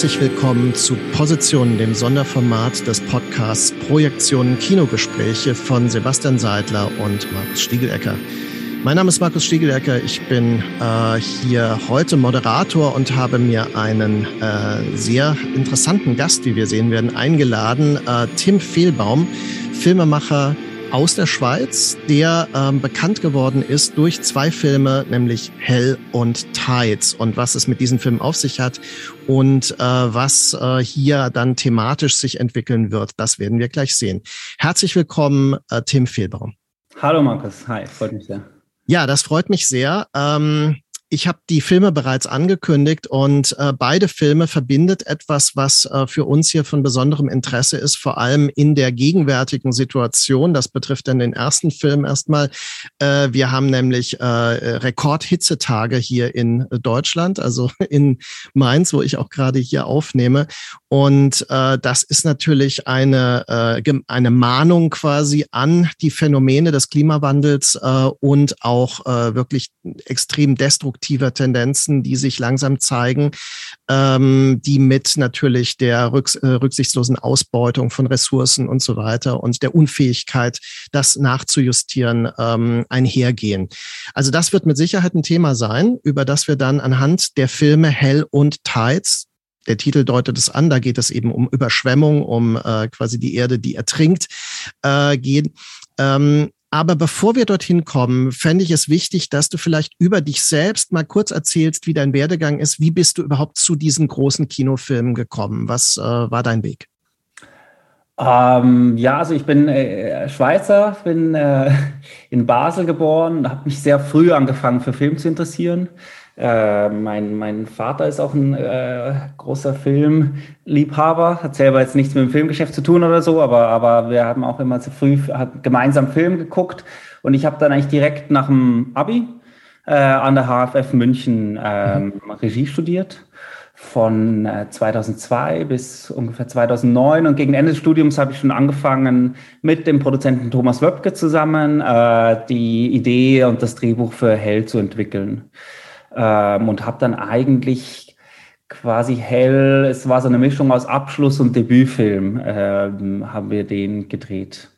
Herzlich willkommen zu Positionen, dem Sonderformat des Podcasts Projektionen Kinogespräche von Sebastian Seidler und Markus Stiegelecker. Mein Name ist Markus Stiegelecker. Ich bin äh, hier heute Moderator und habe mir einen äh, sehr interessanten Gast, wie wir sehen werden, eingeladen. Äh, Tim Fehlbaum, Filmemacher, aus der Schweiz, der ähm, bekannt geworden ist durch zwei Filme, nämlich Hell und Tides und was es mit diesen Filmen auf sich hat und äh, was äh, hier dann thematisch sich entwickeln wird, das werden wir gleich sehen. Herzlich willkommen, äh, Tim Fehlbaum. Hallo Markus, hi, freut mich sehr. Ja, das freut mich sehr. Ähm, ich habe die Filme bereits angekündigt und äh, beide Filme verbindet etwas, was äh, für uns hier von besonderem Interesse ist, vor allem in der gegenwärtigen Situation. Das betrifft dann den ersten Film erstmal. Äh, wir haben nämlich äh, Rekordhitzetage hier in Deutschland, also in Mainz, wo ich auch gerade hier aufnehme. Und äh, das ist natürlich eine, äh, eine Mahnung quasi an die Phänomene des Klimawandels äh, und auch äh, wirklich extrem destruktiver Tendenzen, die sich langsam zeigen, ähm, die mit natürlich der rücks äh, rücksichtslosen Ausbeutung von Ressourcen und so weiter und der Unfähigkeit, das nachzujustieren, ähm, einhergehen. Also das wird mit Sicherheit ein Thema sein, über das wir dann anhand der Filme Hell und Tides der Titel deutet es an, da geht es eben um Überschwemmung, um äh, quasi die Erde, die ertrinkt, äh, gehen. Ähm, aber bevor wir dorthin kommen, fände ich es wichtig, dass du vielleicht über dich selbst mal kurz erzählst, wie dein Werdegang ist. Wie bist du überhaupt zu diesen großen Kinofilmen gekommen? Was äh, war dein Weg? Ähm, ja, also ich bin äh, Schweizer, bin äh, in Basel geboren, habe mich sehr früh angefangen für Film zu interessieren. Äh, mein, mein Vater ist auch ein äh, großer Filmliebhaber, hat selber jetzt nichts mit dem Filmgeschäft zu tun oder so, aber, aber wir haben auch immer zu früh gemeinsam Film geguckt und ich habe dann eigentlich direkt nach dem Abi äh, an der HFF München ähm, mhm. Regie studiert von äh, 2002 bis ungefähr 2009 und gegen Ende des Studiums habe ich schon angefangen mit dem Produzenten Thomas Wöpke zusammen äh, die Idee und das Drehbuch für Hell zu entwickeln ähm, und habe dann eigentlich quasi hell, es war so eine Mischung aus Abschluss und Debütfilm, ähm, haben wir den gedreht.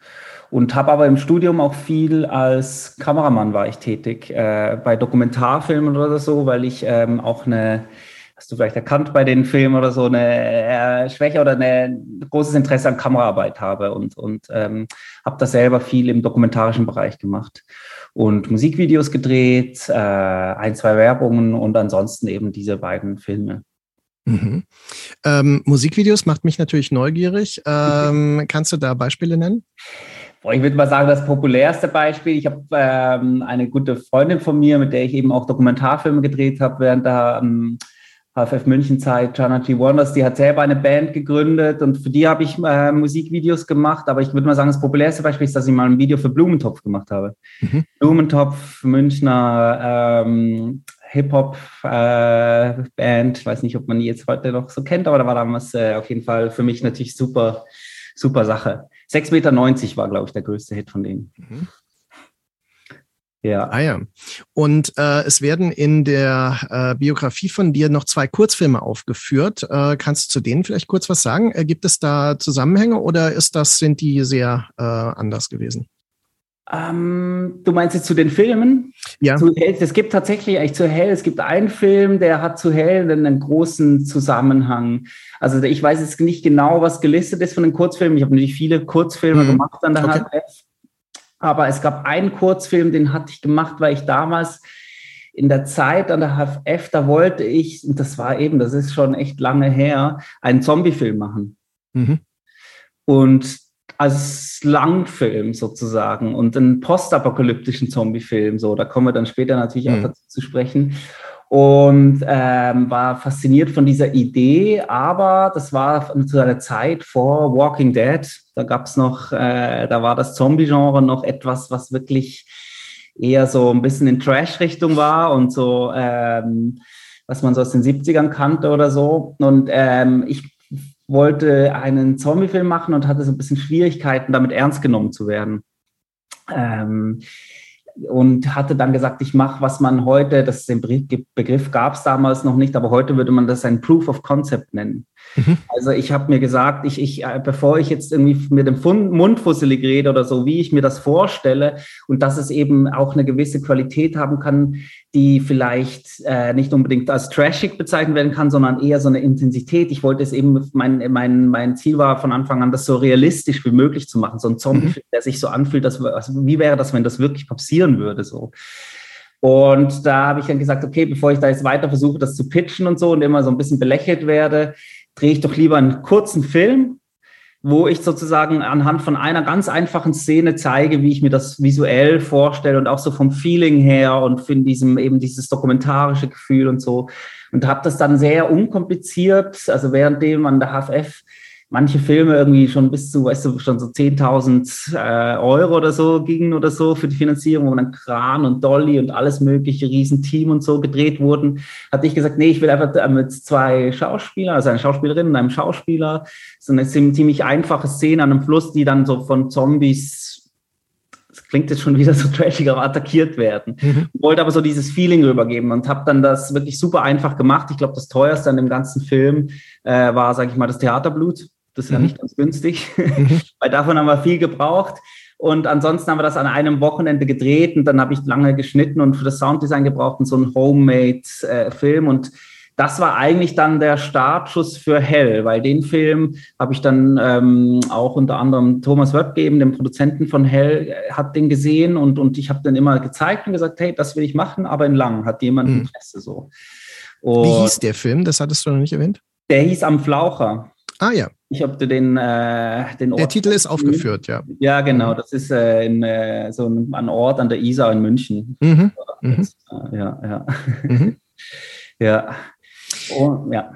Und habe aber im Studium auch viel als Kameramann war ich tätig, äh, bei Dokumentarfilmen oder so, weil ich ähm, auch eine, hast du vielleicht erkannt bei den Filmen oder so, eine äh, Schwäche oder ein großes Interesse an Kameraarbeit habe und, und ähm, habe da selber viel im dokumentarischen Bereich gemacht und Musikvideos gedreht, äh, ein, zwei Werbungen und ansonsten eben diese beiden Filme. Mhm. Ähm, Musikvideos macht mich natürlich neugierig. Ähm, kannst du da Beispiele nennen? Boah, ich würde mal sagen, das populärste Beispiel. Ich habe ähm, eine gute Freundin von mir, mit der ich eben auch Dokumentarfilme gedreht habe während der HFF München Zeit, G. Wonders, die hat selber eine Band gegründet und für die habe ich äh, Musikvideos gemacht. Aber ich würde mal sagen, das populärste Beispiel ist, dass ich mal ein Video für Blumentopf gemacht habe. Mhm. Blumentopf, Münchner ähm, Hip-Hop-Band. Äh, ich weiß nicht, ob man die jetzt heute noch so kennt, aber da war damals äh, auf jeden Fall für mich natürlich super, super Sache. 6,90 Meter war, glaube ich, der größte Hit von denen. Mhm. Ja. Ah ja. Und äh, es werden in der äh, Biografie von dir noch zwei Kurzfilme aufgeführt. Äh, kannst du zu denen vielleicht kurz was sagen? Äh, gibt es da Zusammenhänge oder ist das, sind die sehr äh, anders gewesen? Ähm, du meinst jetzt zu den Filmen? Ja. Zu Hell, es gibt tatsächlich eigentlich zu Hell, es gibt einen Film, der hat zu Hell einen großen Zusammenhang. Also ich weiß jetzt nicht genau, was gelistet ist von den Kurzfilmen. Ich habe natürlich viele Kurzfilme mhm. gemacht an der okay. HFF. Aber es gab einen Kurzfilm, den hatte ich gemacht, weil ich damals in der Zeit an der HFF, da wollte ich, und das war eben, das ist schon echt lange her, einen Zombiefilm machen. Mhm. Und als Langfilm sozusagen und einen postapokalyptischen Zombiefilm, so, da kommen wir dann später natürlich mhm. auch dazu zu sprechen. Und ähm, war fasziniert von dieser Idee, aber das war zu einer Zeit vor Walking Dead. Da gab es noch, äh, da war das Zombie-Genre noch etwas, was wirklich eher so ein bisschen in Trash-Richtung war und so, ähm, was man so aus den 70ern kannte oder so. Und ähm, ich wollte einen Zombie-Film machen und hatte so ein bisschen Schwierigkeiten, damit ernst genommen zu werden. Ähm, und hatte dann gesagt, ich mache, was man heute, das den Begriff gab es damals noch nicht, aber heute würde man das ein Proof of Concept nennen. Mhm. Also ich habe mir gesagt, ich, ich, äh, bevor ich jetzt irgendwie mit dem Mund fusselig rede oder so, wie ich mir das vorstelle und dass es eben auch eine gewisse Qualität haben kann, die vielleicht äh, nicht unbedingt als trashig bezeichnet werden kann, sondern eher so eine Intensität. Ich wollte es eben, mein, mein, mein Ziel war von Anfang an, das so realistisch wie möglich zu machen. So ein Zombie, mhm. der sich so anfühlt, dass, also wie wäre das, wenn das wirklich passieren würde, so. Und da habe ich dann gesagt, okay, bevor ich da jetzt weiter versuche, das zu pitchen und so und immer so ein bisschen belächelt werde, drehe ich doch lieber einen kurzen Film, wo ich sozusagen anhand von einer ganz einfachen Szene zeige, wie ich mir das visuell vorstelle und auch so vom Feeling her und finde diesem eben dieses dokumentarische Gefühl und so. Und habe das dann sehr unkompliziert, also währenddem an der HFF manche Filme irgendwie schon bis zu, weißt du, schon so 10.000 äh, Euro oder so gingen oder so für die Finanzierung, wo dann Kran und Dolly und alles mögliche, Riesenteam und so gedreht wurden, hatte ich gesagt, nee, ich will einfach mit zwei Schauspielern, also eine Schauspielerin und einem Schauspieler, so eine ziemlich einfache Szene an einem Fluss, die dann so von Zombies das klingt jetzt schon wieder so trashig, aber attackiert werden. Mhm. Wollte aber so dieses Feeling rübergeben und habe dann das wirklich super einfach gemacht. Ich glaube, das teuerste an dem ganzen Film äh, war, sage ich mal, das Theaterblut. Das ist mhm. ja nicht ganz günstig, mhm. weil davon haben wir viel gebraucht. Und ansonsten haben wir das an einem Wochenende gedreht und dann habe ich lange geschnitten und für das Sounddesign gebraucht und so einen Homemade-Film. Äh, und das war eigentlich dann der Startschuss für Hell, weil den Film habe ich dann ähm, auch unter anderem Thomas Wöbgeben, dem Produzenten von Hell, äh, hat den gesehen und, und ich habe dann immer gezeigt und gesagt, hey, das will ich machen, aber in lang, hat jemand mhm. Interesse so. Und Wie hieß der Film? Das hattest du noch nicht erwähnt? Der hieß Am Flaucher. Ah ja. Ich habe den, äh, den Ort. Der Titel ist aufgeführt, ja. Ja, genau. Das ist äh, in, äh, so ein, ein, Ort an der Isar in München. Mhm. mhm. Ja, ja. Mhm. ja. Oh, ja.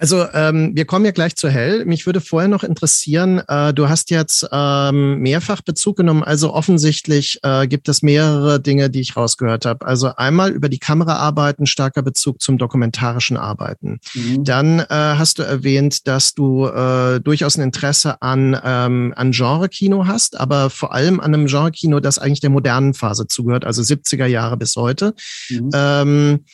Also ähm, wir kommen ja gleich zu Hell. Mich würde vorher noch interessieren, äh, du hast jetzt ähm, mehrfach Bezug genommen, also offensichtlich äh, gibt es mehrere Dinge, die ich rausgehört habe. Also einmal über die Kameraarbeiten, starker Bezug zum dokumentarischen Arbeiten. Mhm. Dann äh, hast du erwähnt, dass du äh, durchaus ein Interesse an, ähm, an Genre-Kino hast, aber vor allem an einem Genre-Kino, das eigentlich der modernen Phase zugehört, also 70er Jahre bis heute. Mhm. Ähm,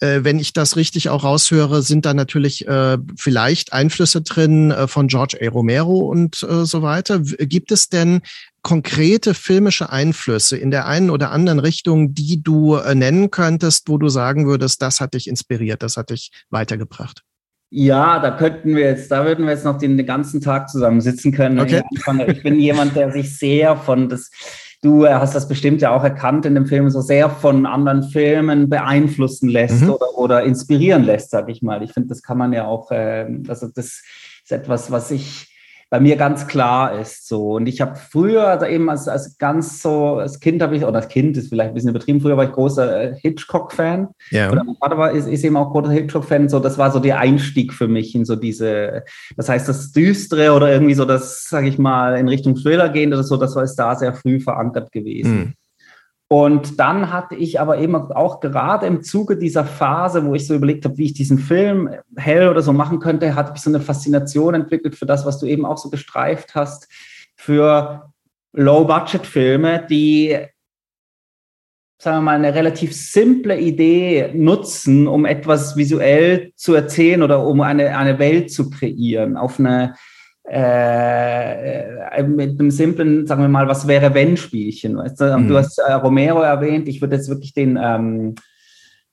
äh, wenn ich das richtig auch raushöre, sind da natürlich äh, vielleicht Einflüsse drin äh, von George A. Romero und äh, so weiter. Gibt es denn konkrete filmische Einflüsse in der einen oder anderen Richtung, die du äh, nennen könntest, wo du sagen würdest, das hat dich inspiriert, das hat dich weitergebracht? Ja, da könnten wir jetzt, da würden wir jetzt noch den, den ganzen Tag zusammen sitzen können. Okay. Ich bin jemand, der sich sehr von das du äh, hast das bestimmt ja auch erkannt in dem Film, so sehr von anderen Filmen beeinflussen lässt mhm. oder, oder inspirieren lässt, sag ich mal. Ich finde, das kann man ja auch, äh, also das ist etwas, was ich bei mir ganz klar ist. So. Und ich habe früher, also eben als, als ganz so, als Kind habe ich, oder als Kind ist vielleicht ein bisschen übertrieben, früher war ich großer äh, Hitchcock-Fan. Ja. Oder mein Vater war, ist, ist eben auch großer Hitchcock-Fan. So, das war so der Einstieg für mich in so diese, das heißt, das Düstere oder irgendwie so das, sage ich mal, in Richtung Thriller gehen oder so, das war da sehr früh verankert gewesen. Mhm. Und dann hatte ich aber eben auch gerade im Zuge dieser Phase, wo ich so überlegt habe, wie ich diesen Film hell oder so machen könnte, hatte ich so eine Faszination entwickelt für das, was du eben auch so gestreift hast, für Low-Budget-Filme, die, sagen wir mal, eine relativ simple Idee nutzen, um etwas visuell zu erzählen oder um eine, eine Welt zu kreieren, auf eine äh, mit einem simplen, sagen wir mal, was wäre wenn Spielchen. Weißt du? Mhm. du hast äh, Romero erwähnt, ich würde jetzt wirklich den, ähm,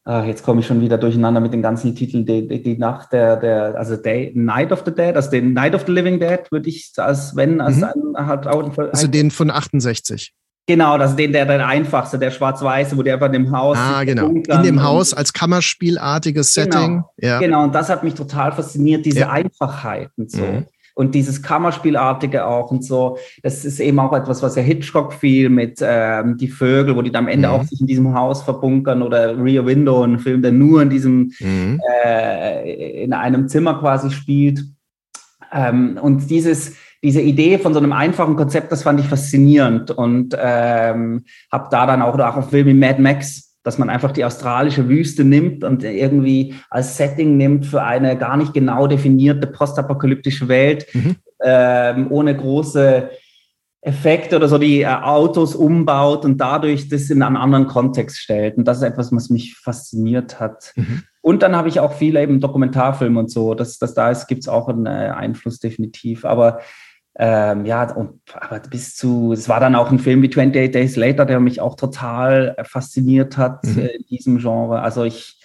äh, jetzt komme ich schon wieder durcheinander mit den ganzen Titeln, die, die, die Nacht der, der, also Day, Night of the Dead, also den Night of the Living Dead würde ich als wenn, als mhm. ein, halt auch Also den von 68. Genau, das ist den, der, der einfachste, der schwarz-weiße, wo der einfach in dem Haus. Ah, genau. In dem Haus als Kammerspielartiges genau, Setting. Ja. Genau, und das hat mich total fasziniert, diese ja. Einfachheiten. So. Mhm. Und dieses Kammerspielartige auch und so. Das ist eben auch etwas, was ja Hitchcock viel mit ähm, die Vögel, wo die dann am Ende mhm. auch sich in diesem Haus verbunkern oder Rear Window, ein Film, der nur in diesem mhm. äh, in einem Zimmer quasi spielt. Ähm, und dieses diese Idee von so einem einfachen Konzept, das fand ich faszinierend und ähm, habe da dann auch, auch auf Film wie Mad Max dass man einfach die australische Wüste nimmt und irgendwie als Setting nimmt für eine gar nicht genau definierte postapokalyptische Welt, mhm. ähm, ohne große Effekte oder so die äh, Autos umbaut und dadurch das in einen anderen Kontext stellt. Und das ist etwas, was mich fasziniert hat. Mhm. Und dann habe ich auch viele eben Dokumentarfilme und so. Das, das da ist, gibt es auch einen äh, Einfluss definitiv. Aber ähm, ja, und aber bis zu, es war dann auch ein Film wie 28 Days Later, der mich auch total äh, fasziniert hat mhm. äh, in diesem Genre. Also ich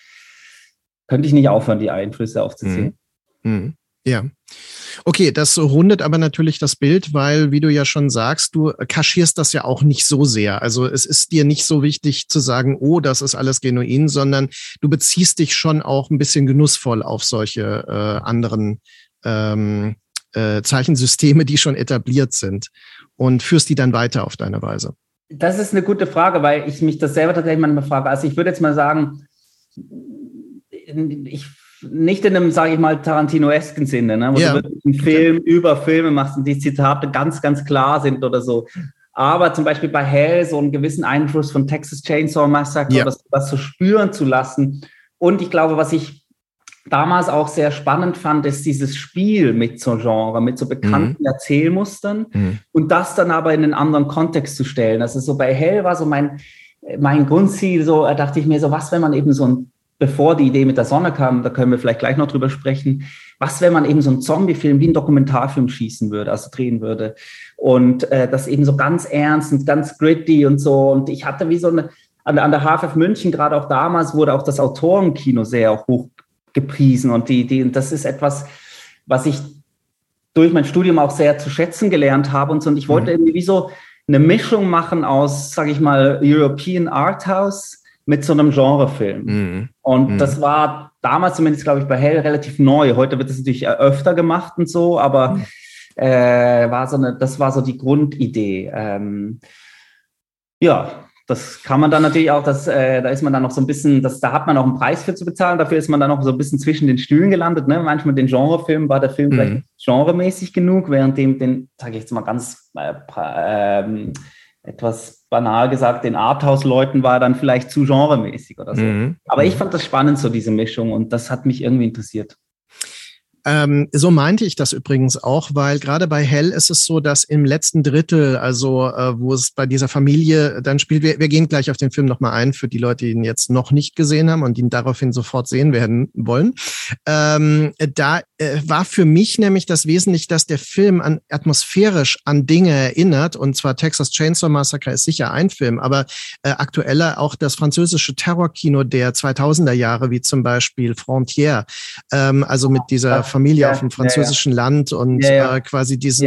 könnte ich nicht aufhören, die Einflüsse aufzuzählen. Mhm. Mhm. Ja. Okay, das rundet aber natürlich das Bild, weil, wie du ja schon sagst, du kaschierst das ja auch nicht so sehr. Also es ist dir nicht so wichtig zu sagen, oh, das ist alles genuin, sondern du beziehst dich schon auch ein bisschen genussvoll auf solche äh, anderen ähm, äh, Zeichensysteme, die schon etabliert sind und führst die dann weiter auf deine Weise? Das ist eine gute Frage, weil ich mich das selber tatsächlich manchmal frage. Also ich würde jetzt mal sagen, ich nicht in einem, sage ich mal, Tarantino-esken Sinne, ne, wo ja. du wirklich einen Film über Filme machst und die Zitate ganz, ganz klar sind oder so. Aber zum Beispiel bei Hell so einen gewissen Einfluss von Texas Chainsaw Massacre, ja. das, das so spüren zu lassen. Und ich glaube, was ich damals auch sehr spannend fand, ist dieses Spiel mit so Genre, mit so bekannten mhm. Erzählmustern mhm. und das dann aber in einen anderen Kontext zu stellen. Also so bei Hell war so mein, mein Grundziel, so da dachte ich mir so, was, wenn man eben so ein, bevor die Idee mit der Sonne kam, da können wir vielleicht gleich noch drüber sprechen, was, wenn man eben so einen Zombie-Film wie ein Dokumentarfilm schießen würde, also drehen würde und äh, das eben so ganz ernst und ganz gritty und so und ich hatte wie so eine, an, an der HFF München, gerade auch damals, wurde auch das Autorenkino sehr hoch gepriesen. Und die, die, das ist etwas, was ich durch mein Studium auch sehr zu schätzen gelernt habe und so. Und ich wollte mhm. irgendwie so eine Mischung machen aus, sage ich mal, European Art House mit so einem Genrefilm. Mhm. Und mhm. das war damals zumindest, glaube ich, bei Hell relativ neu. Heute wird das natürlich öfter gemacht und so, aber mhm. äh, war so eine, das war so die Grundidee. Ähm, ja, das kann man dann natürlich auch, das, äh, da ist man dann noch so ein bisschen, das, da hat man auch einen Preis für zu bezahlen. Dafür ist man dann noch so ein bisschen zwischen den Stühlen gelandet. Ne? Manchmal den Genrefilm war der Film mhm. vielleicht genremäßig genug, während dem, den, sage ich jetzt mal ganz äh, äh, etwas banal gesagt, den Arthouse-Leuten war dann vielleicht zu genremäßig oder so. Mhm. Aber ich mhm. fand das spannend, so diese Mischung, und das hat mich irgendwie interessiert. Ähm, so meinte ich das übrigens auch, weil gerade bei Hell ist es so, dass im letzten Drittel, also äh, wo es bei dieser Familie dann spielt, wir, wir gehen gleich auf den Film nochmal ein, für die Leute, die ihn jetzt noch nicht gesehen haben und ihn daraufhin sofort sehen werden wollen. Ähm, da äh, war für mich nämlich das Wesentliche, dass der Film an, atmosphärisch an Dinge erinnert, und zwar Texas Chainsaw Massacre ist sicher ein Film, aber äh, aktueller auch das französische Terrorkino der 2000er Jahre, wie zum Beispiel Frontière, ähm, also mit dieser Familie ja, auf dem französischen ja, ja. Land und äh, quasi diesen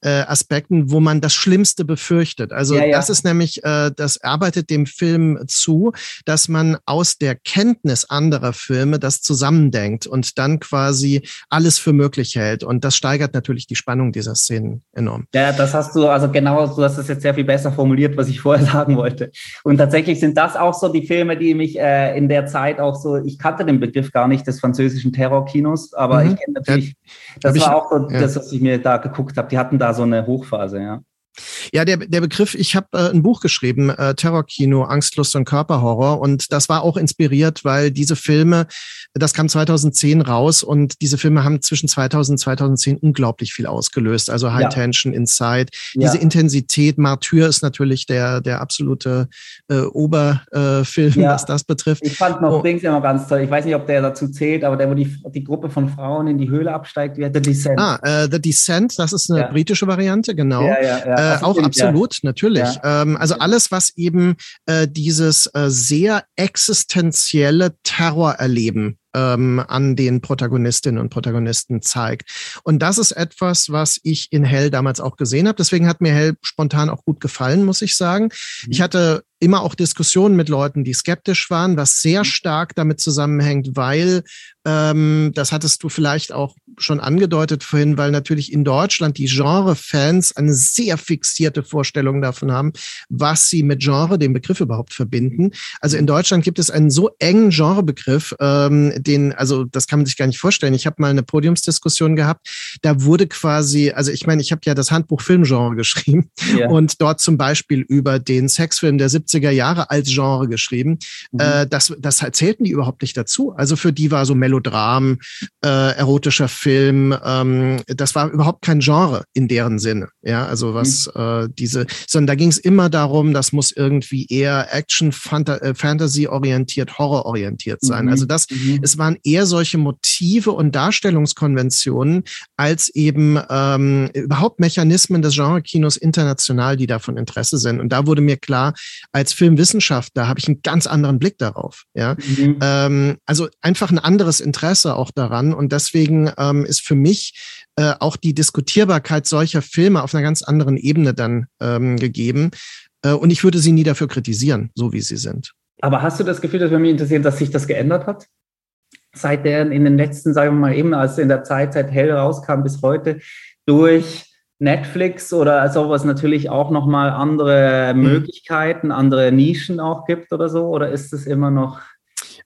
äh, Aspekten, wo man das Schlimmste befürchtet. Also ja, ja. das ist nämlich, äh, das arbeitet dem Film zu, dass man aus der Kenntnis anderer Filme das zusammendenkt und dann quasi alles für möglich hält. Und das steigert natürlich die Spannung dieser Szenen enorm. Ja, das hast du, also genau, du hast es jetzt sehr viel besser formuliert, was ich vorher sagen wollte. Und tatsächlich sind das auch so die Filme, die mich äh, in der Zeit auch so, ich kannte den Begriff gar nicht des französischen Terrorkinos, aber mhm. ich kenne natürlich, das war auch so ja. das, was ich mir da geguckt habe. Die hatten da so eine Hochphase, ja. Ja, der, der Begriff, ich habe äh, ein Buch geschrieben, äh, Terrorkino, Angstlust und Körperhorror. Und das war auch inspiriert, weil diese Filme, das kam 2010 raus und diese Filme haben zwischen 2000 und 2010 unglaublich viel ausgelöst. Also High ja. Tension, Inside, ja. diese Intensität. Martyr ist natürlich der, der absolute äh, Oberfilm, ja. was das betrifft. Ich fand noch oh. Dings immer ganz toll. Ich weiß nicht, ob der dazu zählt, aber der, wo die, die Gruppe von Frauen in die Höhle absteigt, wie The Descent. Ah, äh, The Descent, das ist eine britische Variante, genau. Ja, ja, ja. Äh, auch absolut, ja. natürlich. Ja. Ähm, also alles, was eben äh, dieses äh, sehr existenzielle Terrorerleben ähm, an den Protagonistinnen und Protagonisten zeigt. Und das ist etwas, was ich in Hell damals auch gesehen habe. Deswegen hat mir Hell spontan auch gut gefallen, muss ich sagen. Mhm. Ich hatte immer auch Diskussionen mit Leuten, die skeptisch waren, was sehr mhm. stark damit zusammenhängt, weil ähm, das hattest du vielleicht auch schon angedeutet vorhin, weil natürlich in Deutschland die Genre-Fans eine sehr fixierte Vorstellung davon haben, was sie mit Genre, dem Begriff überhaupt verbinden. Also in Deutschland gibt es einen so engen Genrebegriff, ähm, den, also das kann man sich gar nicht vorstellen. Ich habe mal eine Podiumsdiskussion gehabt, da wurde quasi, also ich meine, ich habe ja das Handbuch Filmgenre geschrieben ja. und dort zum Beispiel über den Sexfilm der 70er Jahre als Genre geschrieben. Mhm. Äh, das, das erzählten die überhaupt nicht dazu. Also für die war so Melodram, äh, erotischer Film, ähm, das war überhaupt kein Genre in deren Sinne. Ja, also was mhm. äh, diese, sondern da ging es immer darum, das muss irgendwie eher Action, Fanta äh, Fantasy orientiert, Horror orientiert sein. Mhm. Also das, mhm. es waren eher solche Motive und Darstellungskonventionen als eben ähm, überhaupt Mechanismen des Genre-Kinos international, die da von Interesse sind. Und da wurde mir klar, als Filmwissenschaftler habe ich einen ganz anderen Blick darauf. Ja, mhm. ähm, also einfach ein anderes Interesse auch daran. Und deswegen ähm, ist für mich äh, auch die Diskutierbarkeit solcher Filme auf einer ganz anderen Ebene dann ähm, gegeben. Äh, und ich würde sie nie dafür kritisieren, so wie sie sind. Aber hast du das Gefühl, das würde mich interessieren, dass sich das geändert hat? Seit der in den letzten, sagen wir mal eben, als in der Zeit seit Hell rauskam bis heute, durch Netflix oder sowas natürlich auch nochmal andere mhm. Möglichkeiten, andere Nischen auch gibt oder so? Oder ist es immer noch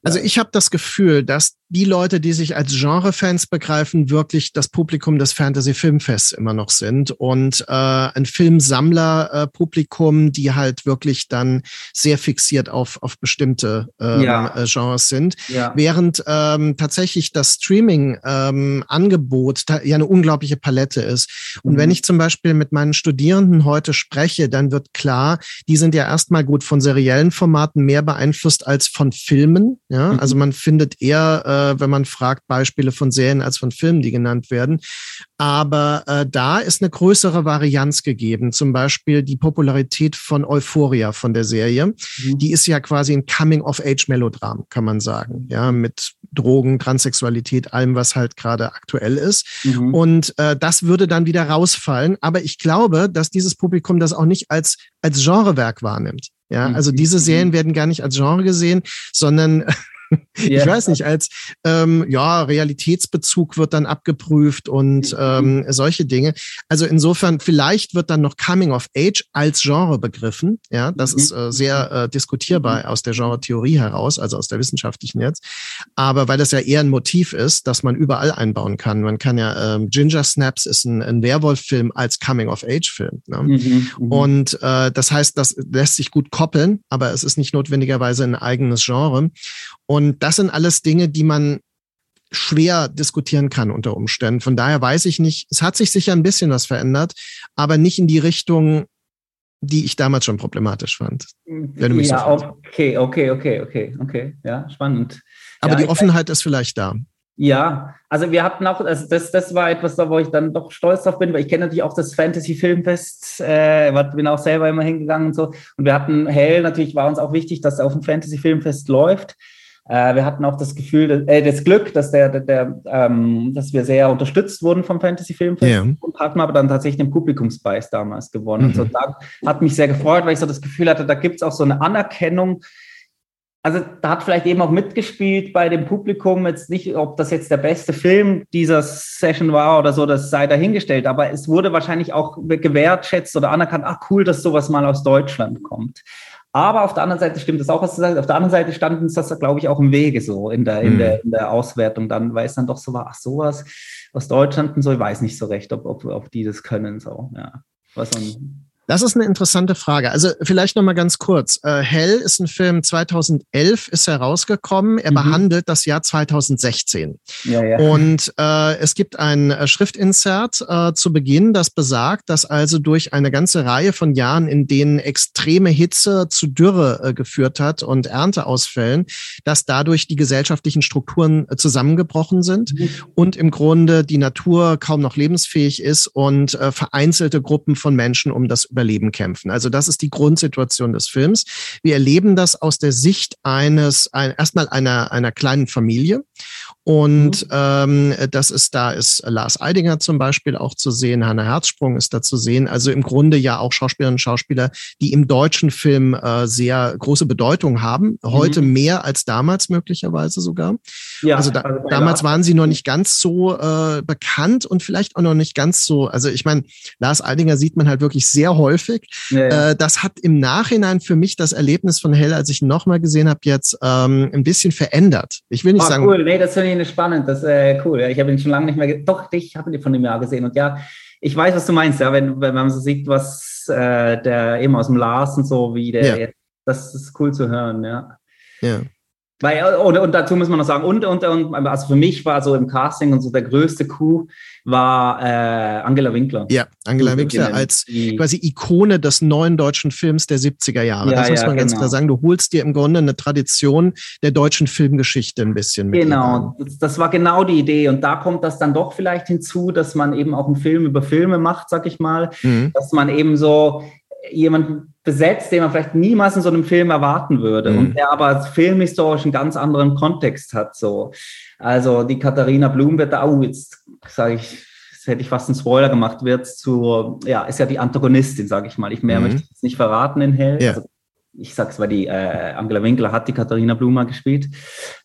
also ich habe das Gefühl, dass die Leute, die sich als Genre-Fans begreifen, wirklich das Publikum des Fantasy-Filmfests immer noch sind und äh, ein Filmsammler-Publikum, äh, die halt wirklich dann sehr fixiert auf, auf bestimmte ähm, ja. Äh, Genres sind. Ja. Während ähm, tatsächlich das Streaming-Angebot ähm, ja eine unglaubliche Palette ist. Und mhm. wenn ich zum Beispiel mit meinen Studierenden heute spreche, dann wird klar, die sind ja erstmal gut von seriellen Formaten mehr beeinflusst als von Filmen. Ja, mhm. also man findet eher, äh, wenn man fragt, Beispiele von Serien als von Filmen, die genannt werden. Aber äh, da ist eine größere Varianz gegeben. Zum Beispiel die Popularität von Euphoria von der Serie. Mhm. Die ist ja quasi ein Coming-of-Age-Melodram, kann man sagen. Ja, mit Drogen, Transsexualität, allem, was halt gerade aktuell ist. Mhm. Und äh, das würde dann wieder rausfallen. Aber ich glaube, dass dieses Publikum das auch nicht als, als Genrewerk wahrnimmt. Ja, also mhm. diese Serien mhm. werden gar nicht als Genre gesehen, sondern ich ja. weiß nicht, als ähm, ja, Realitätsbezug wird dann abgeprüft und mhm. ähm, solche Dinge. Also insofern, vielleicht wird dann noch Coming of Age als Genre begriffen. Ja, das mhm. ist äh, sehr äh, diskutierbar mhm. aus der Genre-Theorie heraus, also aus der wissenschaftlichen jetzt. Aber weil das ja eher ein Motiv ist, dass man überall einbauen kann. Man kann ja, ähm, Ginger Snaps ist ein, ein Werwolf-Film als Coming of Age-Film. Ne? Mhm. mhm. Und äh, das heißt, das lässt sich gut koppeln, aber es ist nicht notwendigerweise ein eigenes Genre. Und das sind alles Dinge, die man schwer diskutieren kann unter Umständen. Von daher weiß ich nicht, es hat sich sicher ein bisschen was verändert, aber nicht in die Richtung, die ich damals schon problematisch fand. Wenn du mich ja, so okay, okay, okay, okay, okay, ja, spannend. Aber ja, die Offenheit ist vielleicht da. Ja, also wir hatten auch, also das, das war etwas, da wo ich dann doch stolz drauf bin, weil ich kenne natürlich auch das Fantasy Filmfest, äh, bin auch selber immer hingegangen und so. Und wir hatten Hell, natürlich war uns auch wichtig, dass er auf dem Fantasy Filmfest läuft. Äh, wir hatten auch das Gefühl, äh, das Glück, dass, der, der, der ähm, dass wir sehr unterstützt wurden vom Fantasy Filmfest yeah. und hatten aber dann tatsächlich den Publikumspreis damals gewonnen. Mhm. Und so da hat mich sehr gefreut, weil ich so das Gefühl hatte, da gibt es auch so eine Anerkennung. Also da hat vielleicht eben auch mitgespielt bei dem Publikum, jetzt nicht, ob das jetzt der beste Film dieser Session war oder so, das sei dahingestellt, aber es wurde wahrscheinlich auch gewertschätzt oder anerkannt, ach cool, dass sowas mal aus Deutschland kommt. Aber auf der anderen Seite stimmt das auch, was du sagst. Auf der anderen Seite stand uns das, glaube ich, auch im Wege so in der, in, mhm. der, in der Auswertung dann, weil es dann doch so war, ach sowas aus Deutschland und so, ich weiß nicht so recht, ob, ob, ob die das können, so, ja. Was das ist eine interessante Frage. Also vielleicht noch mal ganz kurz. Äh, Hell ist ein Film 2011 ist herausgekommen. Er mhm. behandelt das Jahr 2016. Ja, ja. Und äh, es gibt ein äh, Schriftinsert äh, zu Beginn, das besagt, dass also durch eine ganze Reihe von Jahren, in denen extreme Hitze zu Dürre äh, geführt hat und Ernteausfällen, dass dadurch die gesellschaftlichen Strukturen zusammengebrochen sind mhm. und im Grunde die Natur kaum noch lebensfähig ist und vereinzelte Gruppen von Menschen um das Überleben kämpfen. Also das ist die Grundsituation des Films. Wir erleben das aus der Sicht eines, ein, erstmal einer, einer kleinen Familie Und mhm. ähm, das ist, da ist Lars Eidinger zum Beispiel auch zu sehen, Hanna Herzsprung ist da zu sehen. Also im Grunde ja auch Schauspielerinnen und Schauspieler, die im deutschen Film äh, sehr große Bedeutung haben. Heute mhm. mehr als damals möglicherweise sogar. Ja, also, da, also damals waren sie noch nicht ganz so äh, bekannt und vielleicht auch noch nicht ganz so. Also ich meine, Lars Eidinger sieht man halt wirklich sehr häufig. Ja, ja. Äh, das hat im Nachhinein für mich das Erlebnis von Hell, als ich ihn nochmal gesehen habe, jetzt ähm, ein bisschen verändert. Ich will nicht oh, sagen. Cool, nee, das finde ich spannend. Das ist äh, cool. Ich habe ihn schon lange nicht mehr. Doch, ich habe ihn von dem Jahr gesehen und ja, ich weiß, was du meinst. Ja, wenn, wenn man so sieht, was äh, der eben aus dem Lars und so, wie der. Ja. Das ist cool zu hören. Ja. Ja. Weil, und, und, dazu muss man noch sagen, und, und, und, also für mich war so im Casting und so der größte Coup war äh, Angela Winkler. Ja, Angela Winkler als quasi Ikone des neuen deutschen Films der 70er Jahre. Ja, das muss man ja, ganz genau. klar sagen. Du holst dir im Grunde eine Tradition der deutschen Filmgeschichte ein bisschen mit. Genau, das, das, war genau die Idee. Und da kommt das dann doch vielleicht hinzu, dass man eben auch einen Film über Filme macht, sag ich mal. Mhm. Dass man eben so jemanden besetzt, den man vielleicht niemals in so einem Film erwarten würde mhm. und der aber filmhistorisch einen ganz anderen Kontext hat. So. Also die Katharina Blum wird da, oh, jetzt sage ich, jetzt hätte ich fast einen Spoiler gemacht, wird zu, ja, ist ja die Antagonistin, sage ich mal. Ich mehr mhm. möchte ich jetzt nicht verraten in Hell. Ja. Also, ich sag's, weil die äh, Angela Winkler hat die Katharina Blumer gespielt.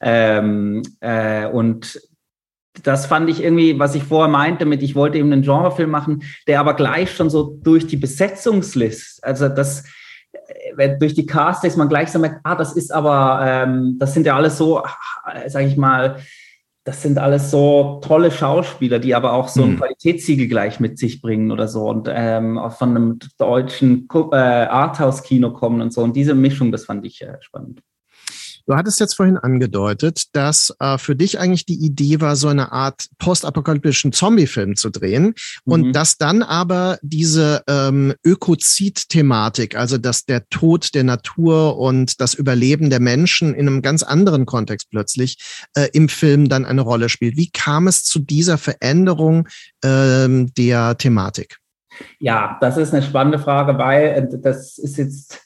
Ähm, äh, und das fand ich irgendwie, was ich vorher meinte, mit ich wollte eben einen Genrefilm machen, der aber gleich schon so durch die Besetzungslist, also das äh, durch die Castings man gleich so merkt, ah, das ist aber, ähm, das sind ja alles so, sag ich mal, das sind alles so tolle Schauspieler, die aber auch so ein hm. Qualitätssiegel gleich mit sich bringen oder so und ähm, auch von einem deutschen äh, Arthouse-Kino kommen und so. Und diese Mischung, das fand ich äh, spannend. Du hattest jetzt vorhin angedeutet, dass äh, für dich eigentlich die Idee war, so eine Art postapokalyptischen Zombie-Film zu drehen mhm. und dass dann aber diese ähm, Ökozid-Thematik, also dass der Tod der Natur und das Überleben der Menschen in einem ganz anderen Kontext plötzlich äh, im Film dann eine Rolle spielt. Wie kam es zu dieser Veränderung ähm, der Thematik? Ja, das ist eine spannende Frage, weil äh, das ist jetzt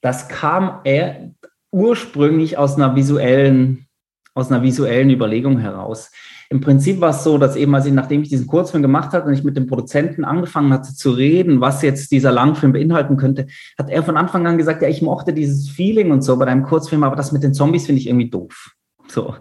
das kam eher, ursprünglich aus einer visuellen, aus einer visuellen Überlegung heraus. Im Prinzip war es so, dass eben, als ich, nachdem ich diesen Kurzfilm gemacht hatte und ich mit dem Produzenten angefangen hatte zu reden, was jetzt dieser Langfilm beinhalten könnte, hat er von Anfang an gesagt, ja, ich mochte dieses Feeling und so bei deinem Kurzfilm, aber das mit den Zombies finde ich irgendwie doof. So,